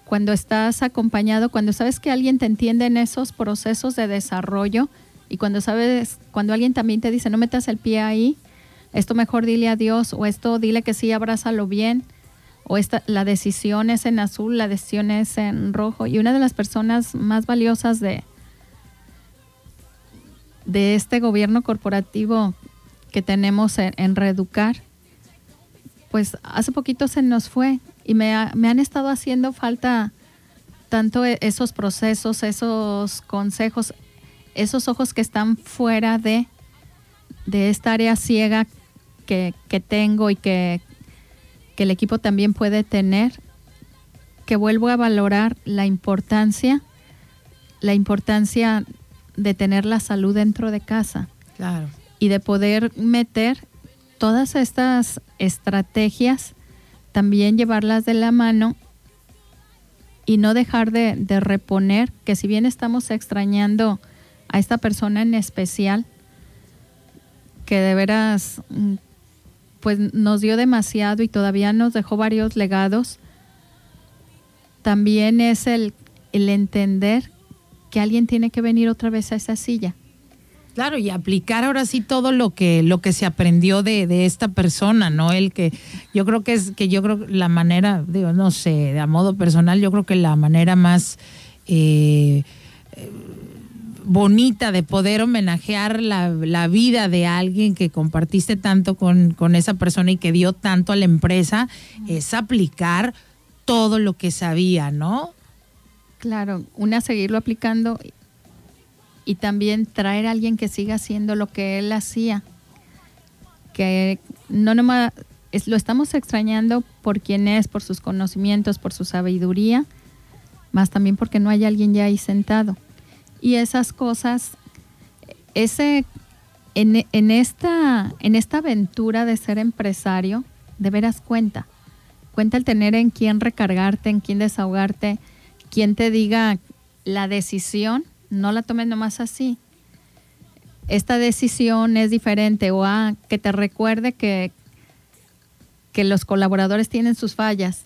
cuando estás acompañado, cuando sabes que alguien te entiende en esos procesos de desarrollo Y cuando sabes, cuando alguien también te dice, no metas el pie ahí, esto mejor dile a Dios, o esto dile que sí, abrázalo bien, o esta, la decisión es en azul, la decisión es en rojo. Y una de las personas más valiosas de, de este gobierno corporativo que tenemos en, Reeducar, pues hace poquito se nos fue y me, me han estado haciendo falta tanto e, esos procesos, esos consejos, esos ojos que están fuera de, de esta área ciega que, que tengo y que, que el equipo también puede tener, que vuelvo a valorar la importancia, la importancia de tener la salud dentro de casa. Claro y de poder meter todas estas estrategias, también llevarlas de la mano y no dejar de, reponer que si bien estamos extrañando a esta persona en especial, que de veras mm, pues nos dio demasiado y todavía nos dejó varios legados, también es el, el entender que alguien tiene que venir otra vez a esa silla Claro, y aplicar ahora sí todo lo que, lo que se aprendió de, de, esta persona, ¿no? El que yo creo que es que yo creo la manera, digo, no sé, a modo personal, yo creo que la manera más eh, bonita de poder homenajear la, la, vida de alguien que compartiste tanto con, con esa persona y que dio tanto a la empresa es aplicar todo lo que sabía, ¿no? Claro, una seguirlo aplicando y también traer a alguien que siga haciendo lo que él hacía. Que no nomás lo estamos extrañando por quién es, por sus conocimientos, por su sabiduría, más también porque no hay alguien ya ahí sentado. Y esas cosas, ese, en, en, esta, en esta aventura de ser empresario, de veras cuenta. Cuenta el tener en quién recargarte, en quién desahogarte, quien te diga la decisión no la tomes nomás así. Esta decisión es diferente o ah, que te recuerde que, que los colaboradores tienen sus fallas,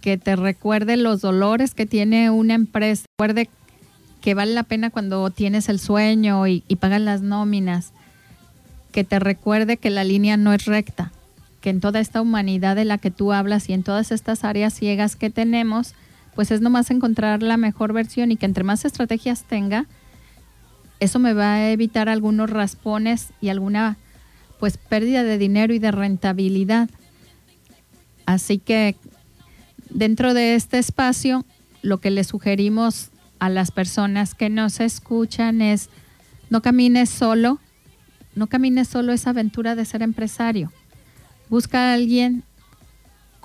que te recuerde los dolores que tiene una empresa, recuerde que vale la pena cuando tienes el sueño y, y pagan las nóminas, que te recuerde que la línea no es recta, que en toda esta humanidad de la que tú hablas y en todas estas áreas ciegas que tenemos, pues es nomás encontrar la mejor versión y que entre más estrategias tenga, eso me va a evitar algunos raspones y alguna pues pérdida de dinero y de rentabilidad. Así que dentro de este espacio, lo que le sugerimos a las personas que nos escuchan es no camines solo, no camines solo esa aventura de ser empresario. Busca a alguien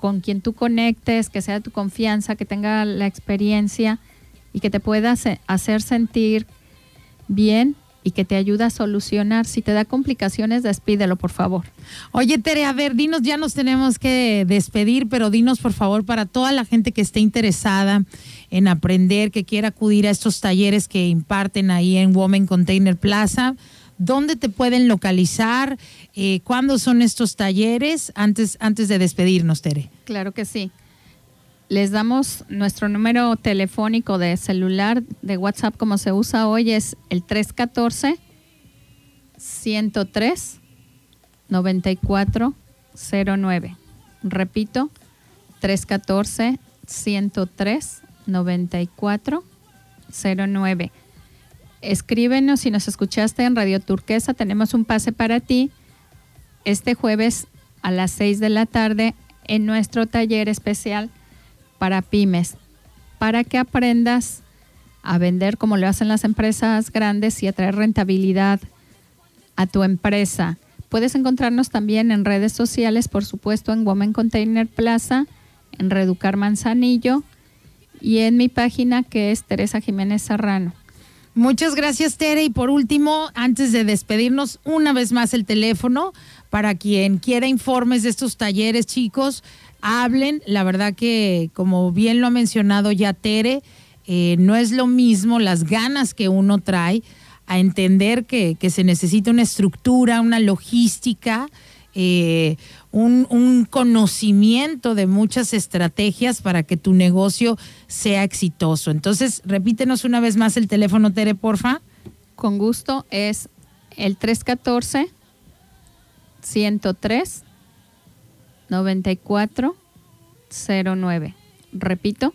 con quien tú conectes, que sea tu confianza, que tenga la experiencia y que te pueda hacer sentir bien y que te ayude a solucionar. Si te da complicaciones, despídelo, por favor. Oye, Tere, a ver, dinos, ya nos tenemos que despedir, pero dinos, por favor, para toda la gente que esté interesada en aprender, que quiera acudir a estos talleres que imparten ahí en Women Container Plaza, ¿Dónde te pueden localizar? Eh, ¿Cuándo son estos talleres? Antes, antes de despedirnos, Tere. Claro que sí. Les damos nuestro número telefónico de celular, de WhatsApp, como se usa hoy, es el 314 103 9409. Repito, 314 103 9409 escríbenos si nos escuchaste en Radio Turquesa, tenemos un pase para ti este jueves a las 6 de la tarde en nuestro taller especial para pymes, para que aprendas a vender como lo hacen las empresas grandes y a traer rentabilidad a tu empresa. Puedes encontrarnos también en redes sociales, por supuesto, en Women Container Plaza, en Reeducar Manzanillo y en mi página que es Teresa Jiménez Serrano. Muchas gracias, Tere. Y por último, antes de despedirnos, una vez más el teléfono para quien quiera informes de estos talleres, chicos, hablen. La verdad que, como bien lo ha mencionado ya Tere, eh, no es lo mismo las ganas que uno trae a entender que, que se necesita una estructura, una logística, eh, un, conocimiento de muchas estrategias para que tu negocio sea exitoso. Entonces, repítenos una vez más el teléfono, Tere, porfa. con gusto, es el 314 103 9409. Repito,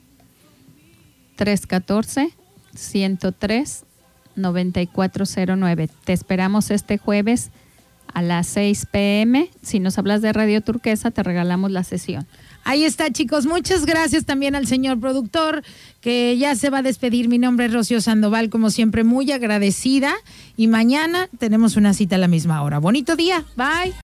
314 103 9409. Te esperamos este jueves a las 6 pm. Si nos hablas de Radio Turquesa, te regalamos la sesión. Ahí está, chicos. Muchas gracias también al señor productor que ya se va a despedir. Mi nombre es Rocío Sandoval, como siempre, muy agradecida. Y mañana tenemos una cita a la misma hora. Bonito día. Bye.